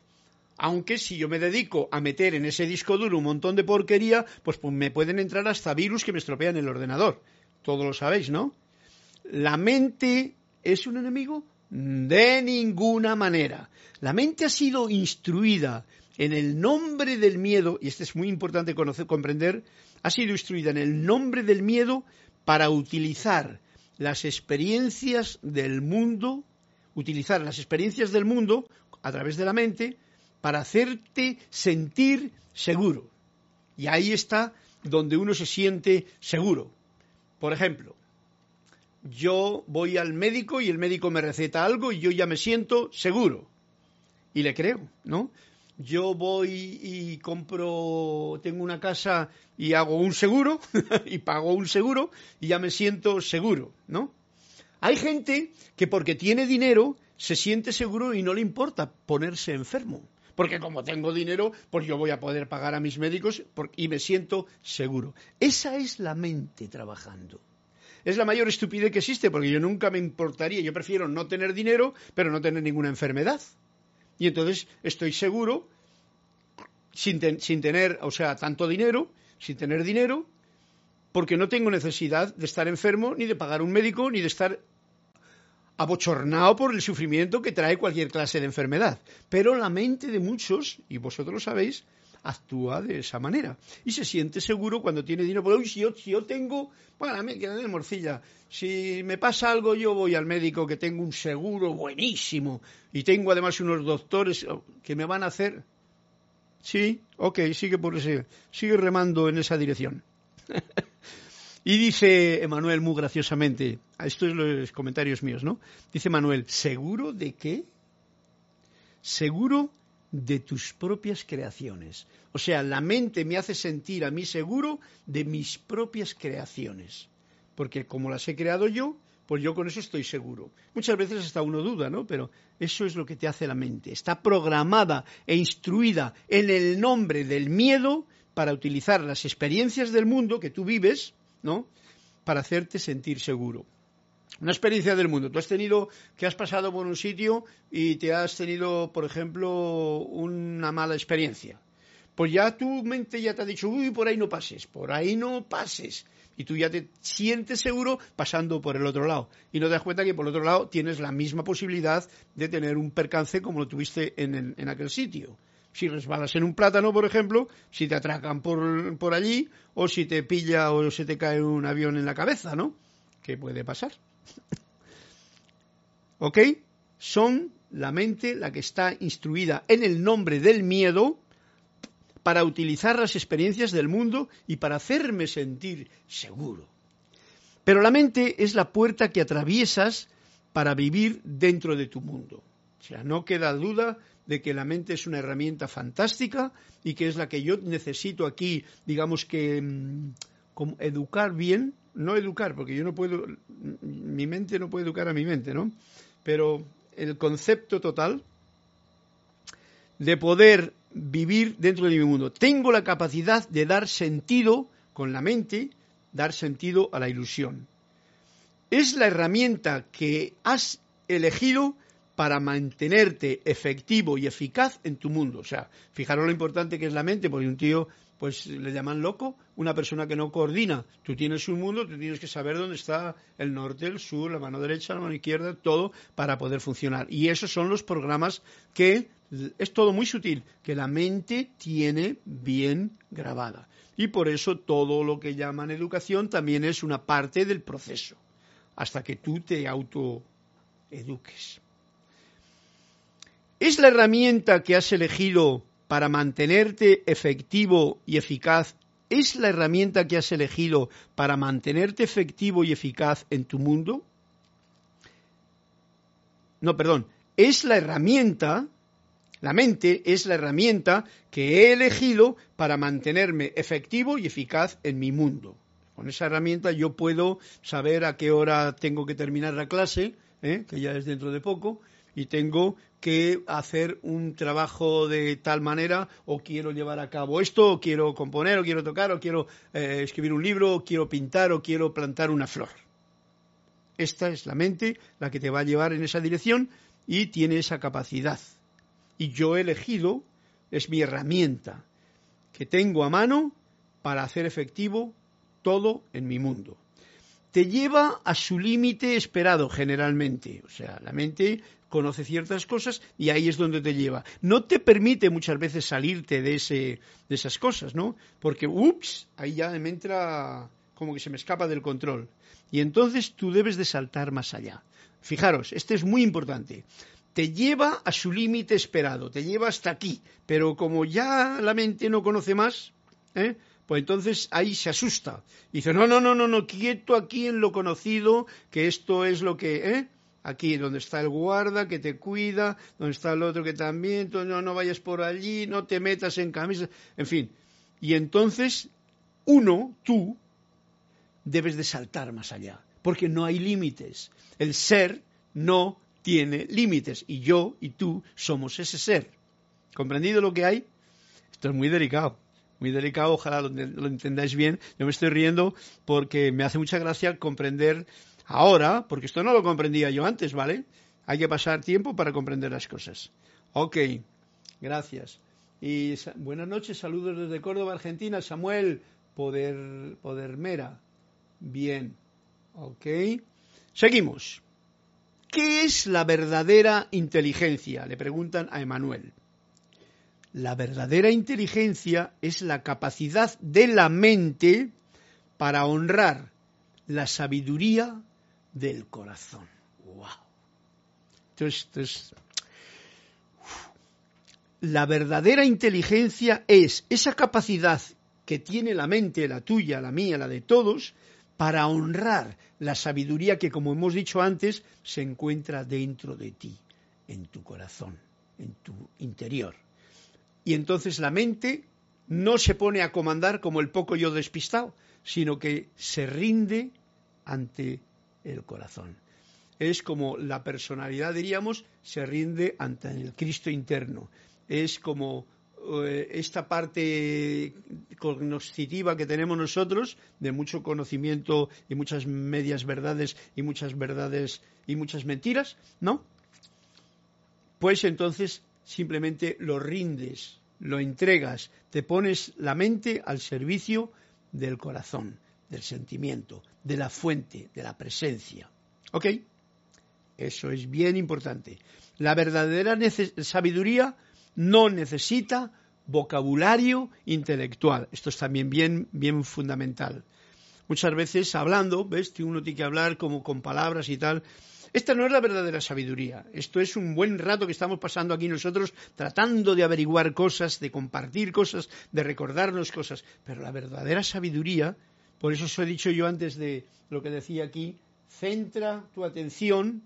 S1: Aunque si yo me dedico a meter en ese disco duro un montón de porquería, pues, pues me pueden entrar hasta virus que me estropean el ordenador. Todos lo sabéis, ¿no? ¿La mente es un enemigo? De ninguna manera. La mente ha sido instruida en el nombre del miedo, y esto es muy importante conocer, comprender, ha sido instruida en el nombre del miedo para utilizar las experiencias del mundo utilizar las experiencias del mundo a través de la mente para hacerte sentir seguro. Y ahí está donde uno se siente seguro. Por ejemplo, yo voy al médico y el médico me receta algo y yo ya me siento seguro. Y le creo, ¿no? Yo voy y compro, tengo una casa y hago un seguro y pago un seguro y ya me siento seguro, ¿no? Hay gente que porque tiene dinero se siente seguro y no le importa ponerse enfermo. Porque como tengo dinero, pues yo voy a poder pagar a mis médicos y me siento seguro. Esa es la mente trabajando es la mayor estupidez que existe, porque yo nunca me importaría, yo prefiero no tener dinero, pero no tener ninguna enfermedad. Y entonces estoy seguro, sin, sin tener, o sea, tanto dinero, sin tener dinero, porque no tengo necesidad de estar enfermo, ni de pagar un médico, ni de estar abochornado por el sufrimiento que trae cualquier clase de enfermedad. Pero la mente de muchos, y vosotros lo sabéis, actúa de esa manera. Y se siente seguro cuando tiene dinero. Porque, si, yo, si yo tengo, bueno, que de morcilla, si me pasa algo yo voy al médico que tengo un seguro buenísimo y tengo además unos doctores que me van a hacer... Sí, ok, sigue por ese, sigue remando en esa dirección. y dice Emanuel muy graciosamente, esto es los comentarios míos, ¿no? Dice Manuel, ¿seguro de qué? ¿Seguro de tus propias creaciones. O sea, la mente me hace sentir a mí seguro de mis propias creaciones. Porque como las he creado yo, pues yo con eso estoy seguro. Muchas veces hasta uno duda, ¿no? Pero eso es lo que te hace la mente. Está programada e instruida en el nombre del miedo para utilizar las experiencias del mundo que tú vives, ¿no? Para hacerte sentir seguro. Una experiencia del mundo. Tú has tenido que has pasado por un sitio y te has tenido, por ejemplo, una mala experiencia. Pues ya tu mente ya te ha dicho, uy, por ahí no pases, por ahí no pases. Y tú ya te sientes seguro pasando por el otro lado. Y no te das cuenta que por el otro lado tienes la misma posibilidad de tener un percance como lo tuviste en, en aquel sitio. Si resbalas en un plátano, por ejemplo, si te atracan por, por allí, o si te pilla o se te cae un avión en la cabeza, ¿no? ¿Qué puede pasar? ¿Ok? Son la mente la que está instruida en el nombre del miedo para utilizar las experiencias del mundo y para hacerme sentir seguro. Pero la mente es la puerta que atraviesas para vivir dentro de tu mundo. O sea, no queda duda de que la mente es una herramienta fantástica y que es la que yo necesito aquí, digamos que, mm, educar bien no educar, porque yo no puedo, mi mente no puede educar a mi mente, ¿no? Pero el concepto total de poder vivir dentro de mi mundo. Tengo la capacidad de dar sentido con la mente, dar sentido a la ilusión. Es la herramienta que has elegido para mantenerte efectivo y eficaz en tu mundo. O sea, fijaros lo importante que es la mente, porque un tío pues le llaman loco, una persona que no coordina. Tú tienes un mundo, tú tienes que saber dónde está el norte, el sur, la mano derecha, la mano izquierda, todo para poder funcionar. Y esos son los programas que es todo muy sutil, que la mente tiene bien grabada. Y por eso todo lo que llaman educación también es una parte del proceso, hasta que tú te autoeduques. ¿Es la herramienta que has elegido para mantenerte efectivo y eficaz es la herramienta que has elegido para mantenerte efectivo y eficaz en tu mundo? No, perdón, es la herramienta, la mente es la herramienta que he elegido para mantenerme efectivo y eficaz en mi mundo. Con esa herramienta yo puedo saber a qué hora tengo que terminar la clase, ¿eh? que ya es dentro de poco, y tengo que hacer un trabajo de tal manera o quiero llevar a cabo esto o quiero componer o quiero tocar o quiero eh, escribir un libro o quiero pintar o quiero plantar una flor. Esta es la mente la que te va a llevar en esa dirección y tiene esa capacidad. Y yo he elegido, es mi herramienta que tengo a mano para hacer efectivo todo en mi mundo te lleva a su límite esperado generalmente. O sea, la mente conoce ciertas cosas y ahí es donde te lleva. No te permite muchas veces salirte de, ese, de esas cosas, ¿no? Porque, ups, ahí ya me entra como que se me escapa del control. Y entonces tú debes de saltar más allá. Fijaros, este es muy importante. te lleva a su límite esperado, te lleva hasta aquí, pero como ya la mente no conoce más, ¿eh? pues entonces ahí se asusta. Dice, no, no, no, no, no, quieto aquí en lo conocido, que esto es lo que, ¿eh? Aquí, donde está el guarda que te cuida, donde está el otro que también, no, no vayas por allí, no te metas en camisa, en fin. Y entonces, uno, tú, debes de saltar más allá, porque no hay límites. El ser no tiene límites, y yo y tú somos ese ser. ¿Comprendido lo que hay? Esto es muy delicado muy delicado, ojalá lo, entendáis bien. Yo me estoy riendo porque me hace mucha gracia comprender ahora, porque esto no lo comprendía yo antes, ¿vale? Hay que pasar tiempo para comprender las cosas. Ok, gracias. Y buenas noches, saludos desde Córdoba, Argentina. Samuel Poder, Podermera. Bien, ok. Seguimos. ¿Qué es la verdadera inteligencia? Le preguntan a Emanuel. La verdadera inteligencia es la capacidad de la mente para honrar la sabiduría del corazón. ¡Wow! Entonces, la verdadera inteligencia es esa capacidad que tiene la mente, la tuya, la mía, la de todos, para honrar la sabiduría que, como hemos dicho antes, se encuentra dentro de ti, en tu corazón, en tu interior. Y entonces la mente no se pone a comandar como el poco yo despistado, sino que se rinde ante el corazón. Es como la personalidad, diríamos, se rinde ante el Cristo interno. Es como eh, esta parte cognoscitiva que tenemos nosotros, de mucho conocimiento y muchas medias verdades y muchas verdades y muchas mentiras, ¿no? Pues entonces simplemente lo rindes, lo entregas, te pones la mente al servicio del corazón, del sentimiento, de la fuente, de la presencia. ¿Ok? Eso es bien importante. La verdadera sabiduría no necesita vocabulario intelectual. Esto es también bien, bien fundamental. Muchas veces hablando, ves, uno tiene que hablar como con palabras y tal, esta no es la verdadera sabiduría. Esto es un buen rato que estamos pasando aquí nosotros tratando de averiguar cosas, de compartir cosas, de recordarnos cosas. Pero la verdadera sabiduría, por eso os he dicho yo antes de lo que decía aquí, centra tu atención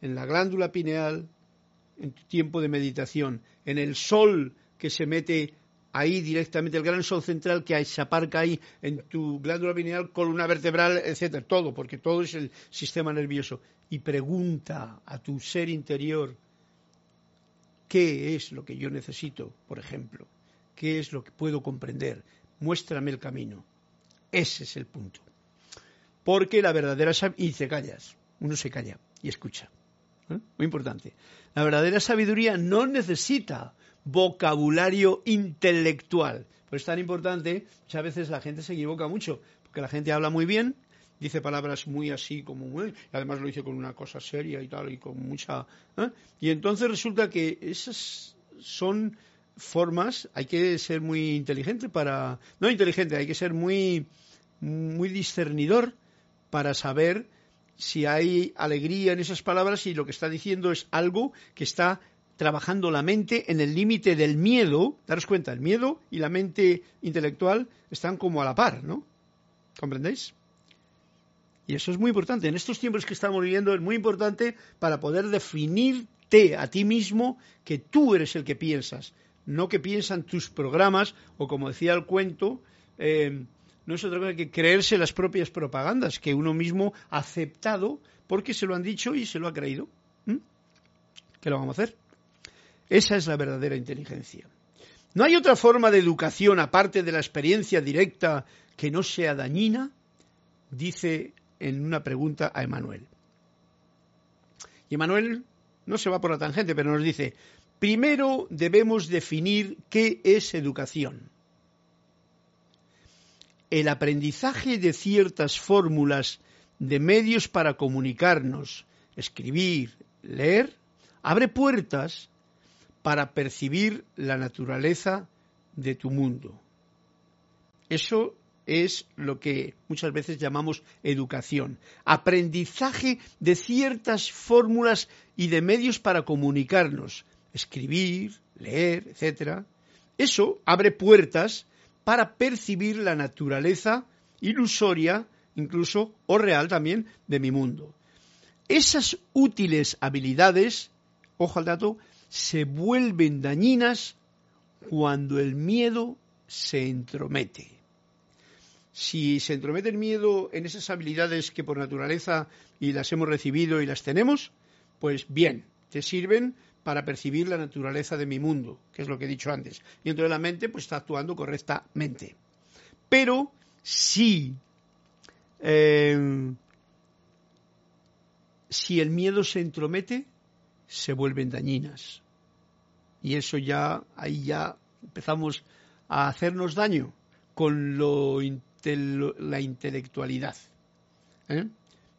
S1: en la glándula pineal, en tu tiempo de meditación, en el sol que se mete ahí directamente el gran sol central que se aparca ahí en tu glándula pineal, columna vertebral, etcétera, todo, porque todo es el sistema nervioso. Y pregunta a tu ser interior qué es lo que yo necesito, por ejemplo, qué es lo que puedo comprender, muéstrame el camino. Ese es el punto. Porque la verdadera y te callas, uno se calla y escucha. ¿eh? Muy importante. La verdadera sabiduría no necesita vocabulario intelectual. Pues es tan importante, muchas veces la gente se equivoca mucho, porque la gente habla muy bien, dice palabras muy así como muy, y además lo dice con una cosa seria y tal, y con mucha... ¿eh? Y entonces resulta que esas son formas, hay que ser muy inteligente para... No inteligente, hay que ser muy, muy discernidor para saber si hay alegría en esas palabras y lo que está diciendo es algo que está trabajando la mente en el límite del miedo. Daros cuenta, el miedo y la mente intelectual están como a la par, ¿no? ¿Comprendéis? Y eso es muy importante. En estos tiempos que estamos viviendo es muy importante para poder definirte a ti mismo que tú eres el que piensas, no que piensan tus programas o como decía el cuento, eh, no es otra cosa que creerse las propias propagandas que uno mismo ha aceptado porque se lo han dicho y se lo ha creído. ¿Qué lo vamos a hacer? Esa es la verdadera inteligencia. ¿No hay otra forma de educación aparte de la experiencia directa que no sea dañina? Dice en una pregunta a Emanuel. Y Emanuel no se va por la tangente, pero nos dice, primero debemos definir qué es educación. El aprendizaje de ciertas fórmulas de medios para comunicarnos, escribir, leer, abre puertas para percibir la naturaleza de tu mundo. Eso es lo que muchas veces llamamos educación, aprendizaje de ciertas fórmulas y de medios para comunicarnos, escribir, leer, etc. Eso abre puertas para percibir la naturaleza ilusoria, incluso o real también, de mi mundo. Esas útiles habilidades, ojo al dato, se vuelven dañinas cuando el miedo se entromete. Si se entromete el miedo en esas habilidades que por naturaleza y las hemos recibido y las tenemos, pues bien, te sirven para percibir la naturaleza de mi mundo, que es lo que he dicho antes. Y entonces la mente pues está actuando correctamente. Pero si, eh, si el miedo se entromete, se vuelven dañinas. Y eso ya, ahí ya empezamos a hacernos daño con lo, la intelectualidad. ¿eh?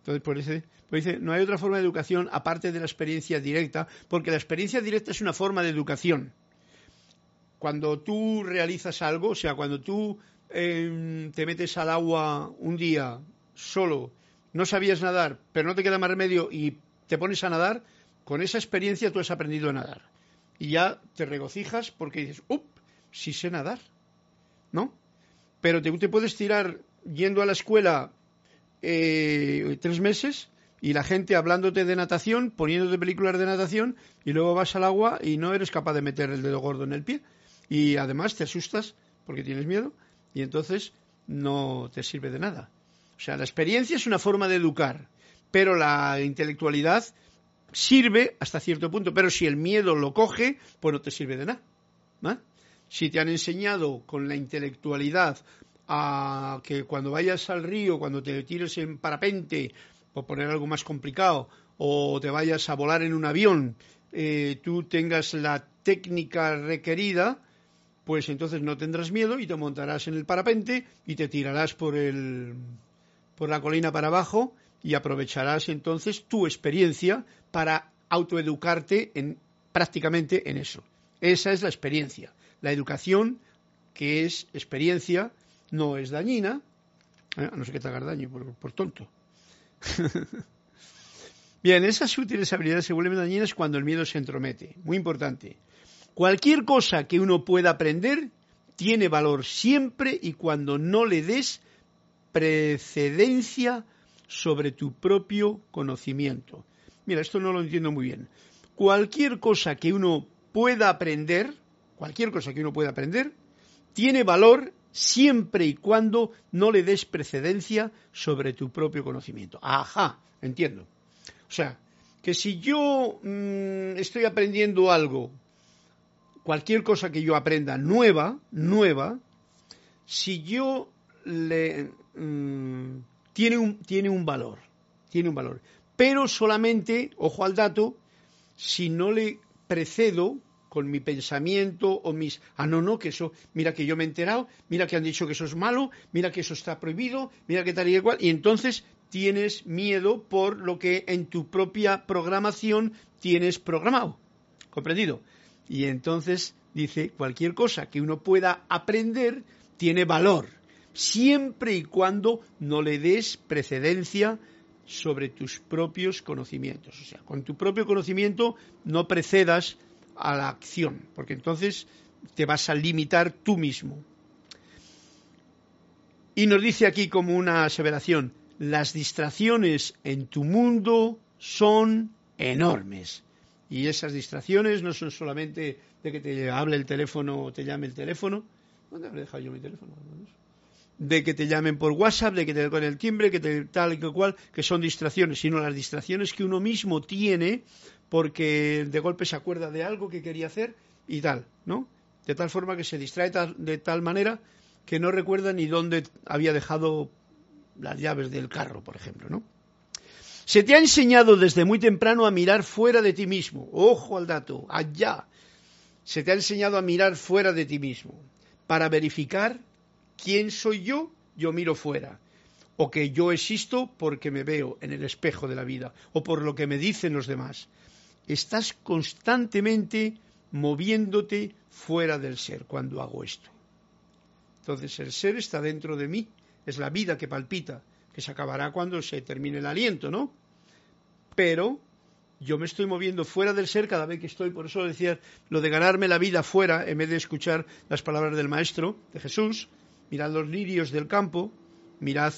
S1: Entonces, por por dice, no hay otra forma de educación aparte de la experiencia directa, porque la experiencia directa es una forma de educación. Cuando tú realizas algo, o sea, cuando tú em, te metes al agua un día solo, no sabías nadar, pero no te queda más remedio y te pones a nadar, con esa experiencia tú has aprendido a nadar. Y ya te regocijas porque dices, ¡up! Sí sé nadar. ¿No? Pero te, te puedes tirar yendo a la escuela eh, tres meses y la gente hablándote de natación, poniéndote películas de natación y luego vas al agua y no eres capaz de meter el dedo gordo en el pie y además te asustas porque tienes miedo y entonces no te sirve de nada. O sea, la experiencia es una forma de educar, pero la intelectualidad sirve hasta cierto punto, pero si el miedo lo coge, pues no te sirve de nada. Si te han enseñado con la intelectualidad a que cuando vayas al río, cuando te tires en parapente, por poner algo más complicado, o te vayas a volar en un avión, eh, tú tengas la técnica requerida, pues entonces no tendrás miedo y te montarás en el parapente y te tirarás por, el, por la colina para abajo y aprovecharás entonces tu experiencia para autoeducarte en, prácticamente en eso. Esa es la experiencia. La educación, que es experiencia, no es dañina, ¿eh? a no ser que te hagas daño por tonto. Bien, esas útiles habilidades se vuelven dañinas cuando el miedo se entromete. Muy importante. Cualquier cosa que uno pueda aprender tiene valor siempre y cuando no le des precedencia sobre tu propio conocimiento. Mira, esto no lo entiendo muy bien. Cualquier cosa que uno pueda aprender, cualquier cosa que uno pueda aprender, tiene valor siempre y cuando no le des precedencia sobre tu propio conocimiento. Ajá, entiendo. O sea, que si yo mm, estoy aprendiendo algo, cualquier cosa que yo aprenda nueva, nueva, si yo le mm, tiene un tiene un valor, tiene un valor, pero solamente, ojo al dato, si no le precedo con mi pensamiento o mis, ah, no, no, que eso, mira que yo me he enterado, mira que han dicho que eso es malo, mira que eso está prohibido, mira que tal y igual, y entonces tienes miedo por lo que en tu propia programación tienes programado. ¿Comprendido? Y entonces dice, cualquier cosa que uno pueda aprender tiene valor, siempre y cuando no le des precedencia sobre tus propios conocimientos. O sea, con tu propio conocimiento no precedas a la acción, porque entonces te vas a limitar tú mismo. Y nos dice aquí como una aseveración, las distracciones en tu mundo son enormes. Y esas distracciones no son solamente de que te hable el teléfono o te llame el teléfono. ¿Dónde habré dejado yo mi teléfono? De que te llamen por WhatsApp, de que te con el timbre, que te tal y que cual, que son distracciones, sino las distracciones que uno mismo tiene porque de golpe se acuerda de algo que quería hacer y tal, ¿no? De tal forma que se distrae de tal manera que no recuerda ni dónde había dejado las llaves del carro, por ejemplo, ¿no? Se te ha enseñado desde muy temprano a mirar fuera de ti mismo. Ojo al dato, allá. Se te ha enseñado a mirar fuera de ti mismo. Para verificar quién soy yo, yo miro fuera. O que yo existo porque me veo en el espejo de la vida. O por lo que me dicen los demás estás constantemente moviéndote fuera del ser cuando hago esto. Entonces el ser está dentro de mí es la vida que palpita, que se acabará cuando se termine el aliento, ¿no? Pero yo me estoy moviendo fuera del ser cada vez que estoy, por eso decía lo de ganarme la vida fuera, en vez de escuchar las palabras del Maestro, de Jesús, mirad los lirios del campo, mirad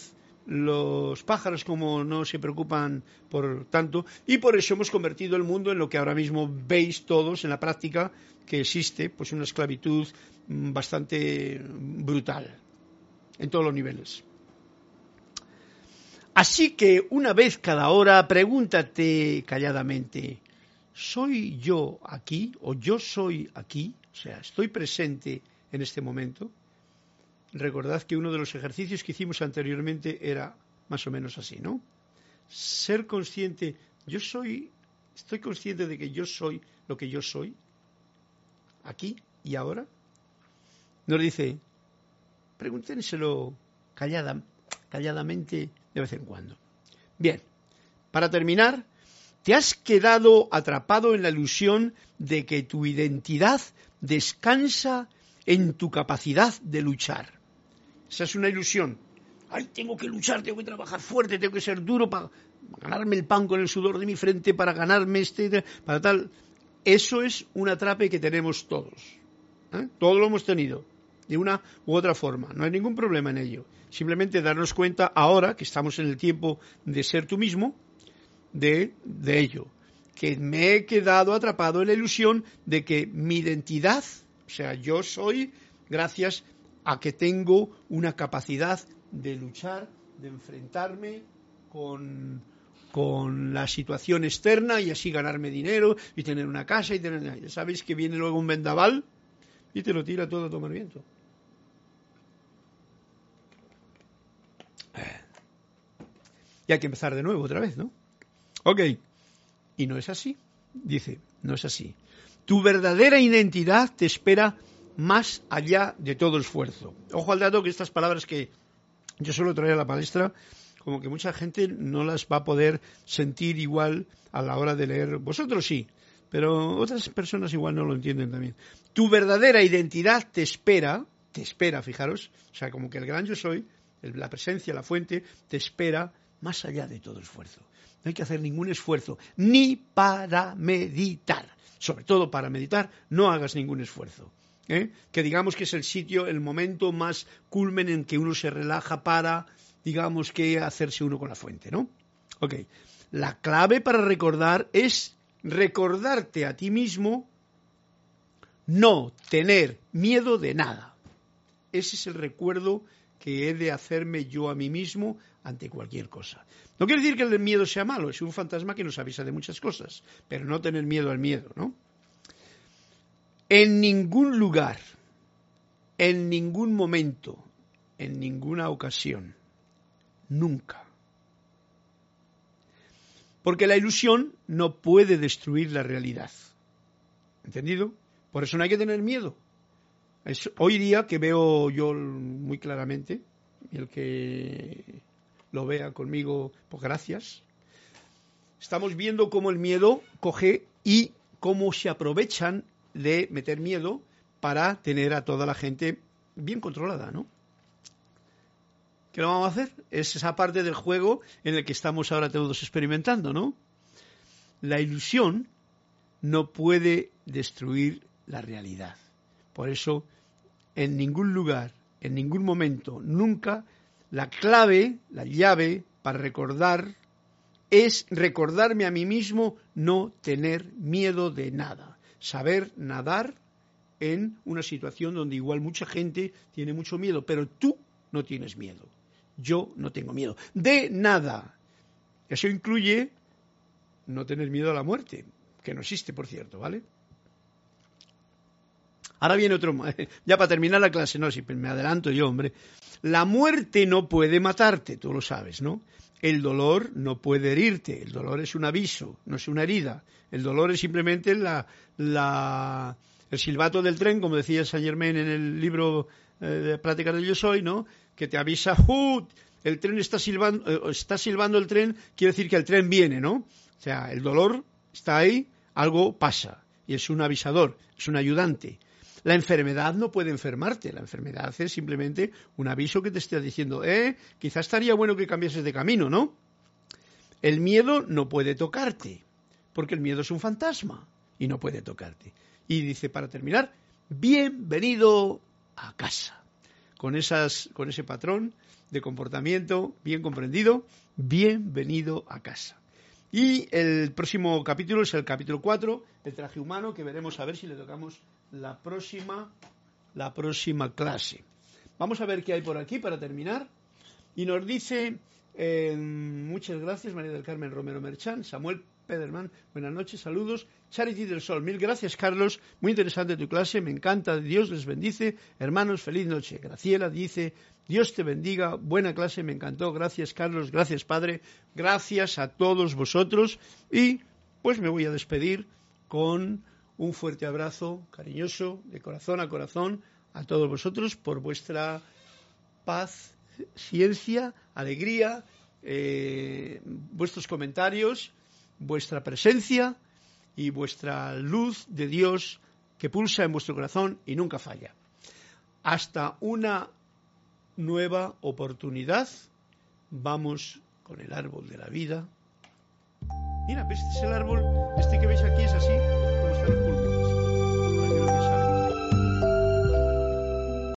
S1: los pájaros como no se preocupan por tanto, y por eso hemos convertido el mundo en lo que ahora mismo veis todos en la práctica, que existe pues una esclavitud bastante brutal en todos los niveles. Así que una vez cada hora pregúntate calladamente, ¿soy yo aquí o yo soy aquí? O sea, ¿estoy presente en este momento? Recordad que uno de los ejercicios que hicimos anteriormente era más o menos así, ¿no? Ser consciente, yo soy, estoy consciente de que yo soy lo que yo soy, aquí y ahora. Nos dice, pregúntenselo callada, calladamente de vez en cuando. Bien, para terminar, te has quedado atrapado en la ilusión de que tu identidad descansa en tu capacidad de luchar. Esa es una ilusión. Ay, tengo que luchar, tengo que trabajar fuerte, tengo que ser duro para ganarme el pan con el sudor de mi frente, para ganarme este, para tal. Eso es un atrape que tenemos todos. ¿eh? Todos lo hemos tenido, de una u otra forma. No hay ningún problema en ello. Simplemente darnos cuenta ahora que estamos en el tiempo de ser tú mismo, de, de ello. Que me he quedado atrapado en la ilusión de que mi identidad, o sea, yo soy, gracias a que tengo una capacidad de luchar, de enfrentarme con, con la situación externa y así ganarme dinero y tener una casa y tener... Sabéis que viene luego un vendaval y te lo tira todo a tomar viento. Y hay que empezar de nuevo otra vez, ¿no? Ok. Y no es así. Dice, no es así. Tu verdadera identidad te espera más allá de todo esfuerzo. Ojo al dato que estas palabras que yo suelo traer a la palestra, como que mucha gente no las va a poder sentir igual a la hora de leer. Vosotros sí, pero otras personas igual no lo entienden también. Tu verdadera identidad te espera, te espera, fijaros, o sea, como que el gran yo soy, la presencia, la fuente, te espera más allá de todo esfuerzo. No hay que hacer ningún esfuerzo, ni para meditar. Sobre todo para meditar, no hagas ningún esfuerzo. ¿Eh? que digamos que es el sitio, el momento más culmen en que uno se relaja para, digamos que hacerse uno con la fuente, ¿no? Ok. La clave para recordar es recordarte a ti mismo no tener miedo de nada. Ese es el recuerdo que he de hacerme yo a mí mismo ante cualquier cosa. No quiere decir que el miedo sea malo, es un fantasma que nos avisa de muchas cosas, pero no tener miedo al miedo, ¿no? En ningún lugar, en ningún momento, en ninguna ocasión, nunca. Porque la ilusión no puede destruir la realidad. ¿Entendido? Por eso no hay que tener miedo. hoy día que veo yo muy claramente, y el que lo vea conmigo, pues gracias, estamos viendo cómo el miedo coge y cómo se aprovechan de meter miedo para tener a toda la gente bien controlada, ¿no? ¿Qué lo vamos a hacer? Es esa parte del juego en el que estamos ahora todos experimentando, ¿no? La ilusión no puede destruir la realidad. Por eso, en ningún lugar, en ningún momento, nunca, la clave, la llave para recordar es recordarme a mí mismo no tener miedo de nada saber nadar en una situación donde igual mucha gente tiene mucho miedo, pero tú no tienes miedo. Yo no tengo miedo. De nada. Eso incluye no tener miedo a la muerte, que no existe, por cierto, ¿vale? Ahora viene otro, ya para terminar la clase, no, si me adelanto yo, hombre. La muerte no puede matarte, tú lo sabes, ¿no? El dolor no puede herirte, el dolor es un aviso, no es una herida. El dolor es simplemente la, el silbato del tren, como decía Saint Germain en el libro eh, de Prácticas del Yo Soy, ¿no? Que te avisa, ¡uh! El tren está silbando, eh, está silbando el tren, quiere decir que el tren viene, ¿no? O sea, el dolor está ahí, algo pasa, y es un avisador, es un ayudante. La enfermedad no puede enfermarte, la enfermedad es simplemente un aviso que te esté diciendo, eh, quizás estaría bueno que cambiases de camino, ¿no? El miedo no puede tocarte, porque el miedo es un fantasma y no puede tocarte. Y dice, para terminar, bienvenido a casa. Con, esas, con ese patrón de comportamiento bien comprendido, bienvenido a casa. Y el próximo capítulo es el capítulo 4, el traje humano, que veremos a ver si le tocamos la próxima, la próxima clase. Vamos a ver qué hay por aquí para terminar. Y nos dice, eh, muchas gracias María del Carmen Romero Merchán, Samuel Pederman, buenas noches, saludos. Charity del Sol, mil gracias Carlos, muy interesante tu clase, me encanta, Dios les bendice. Hermanos, feliz noche. Graciela dice, Dios te bendiga, buena clase, me encantó, gracias Carlos, gracias Padre, gracias a todos vosotros y pues me voy a despedir con un fuerte abrazo cariñoso, de corazón a corazón, a todos vosotros por vuestra paz, ciencia, alegría, eh, vuestros comentarios, vuestra presencia y vuestra luz de Dios que pulsa en vuestro corazón y nunca falla. Hasta una nueva oportunidad, vamos con el árbol de la vida. Mira, este es el árbol, este que veis aquí es así,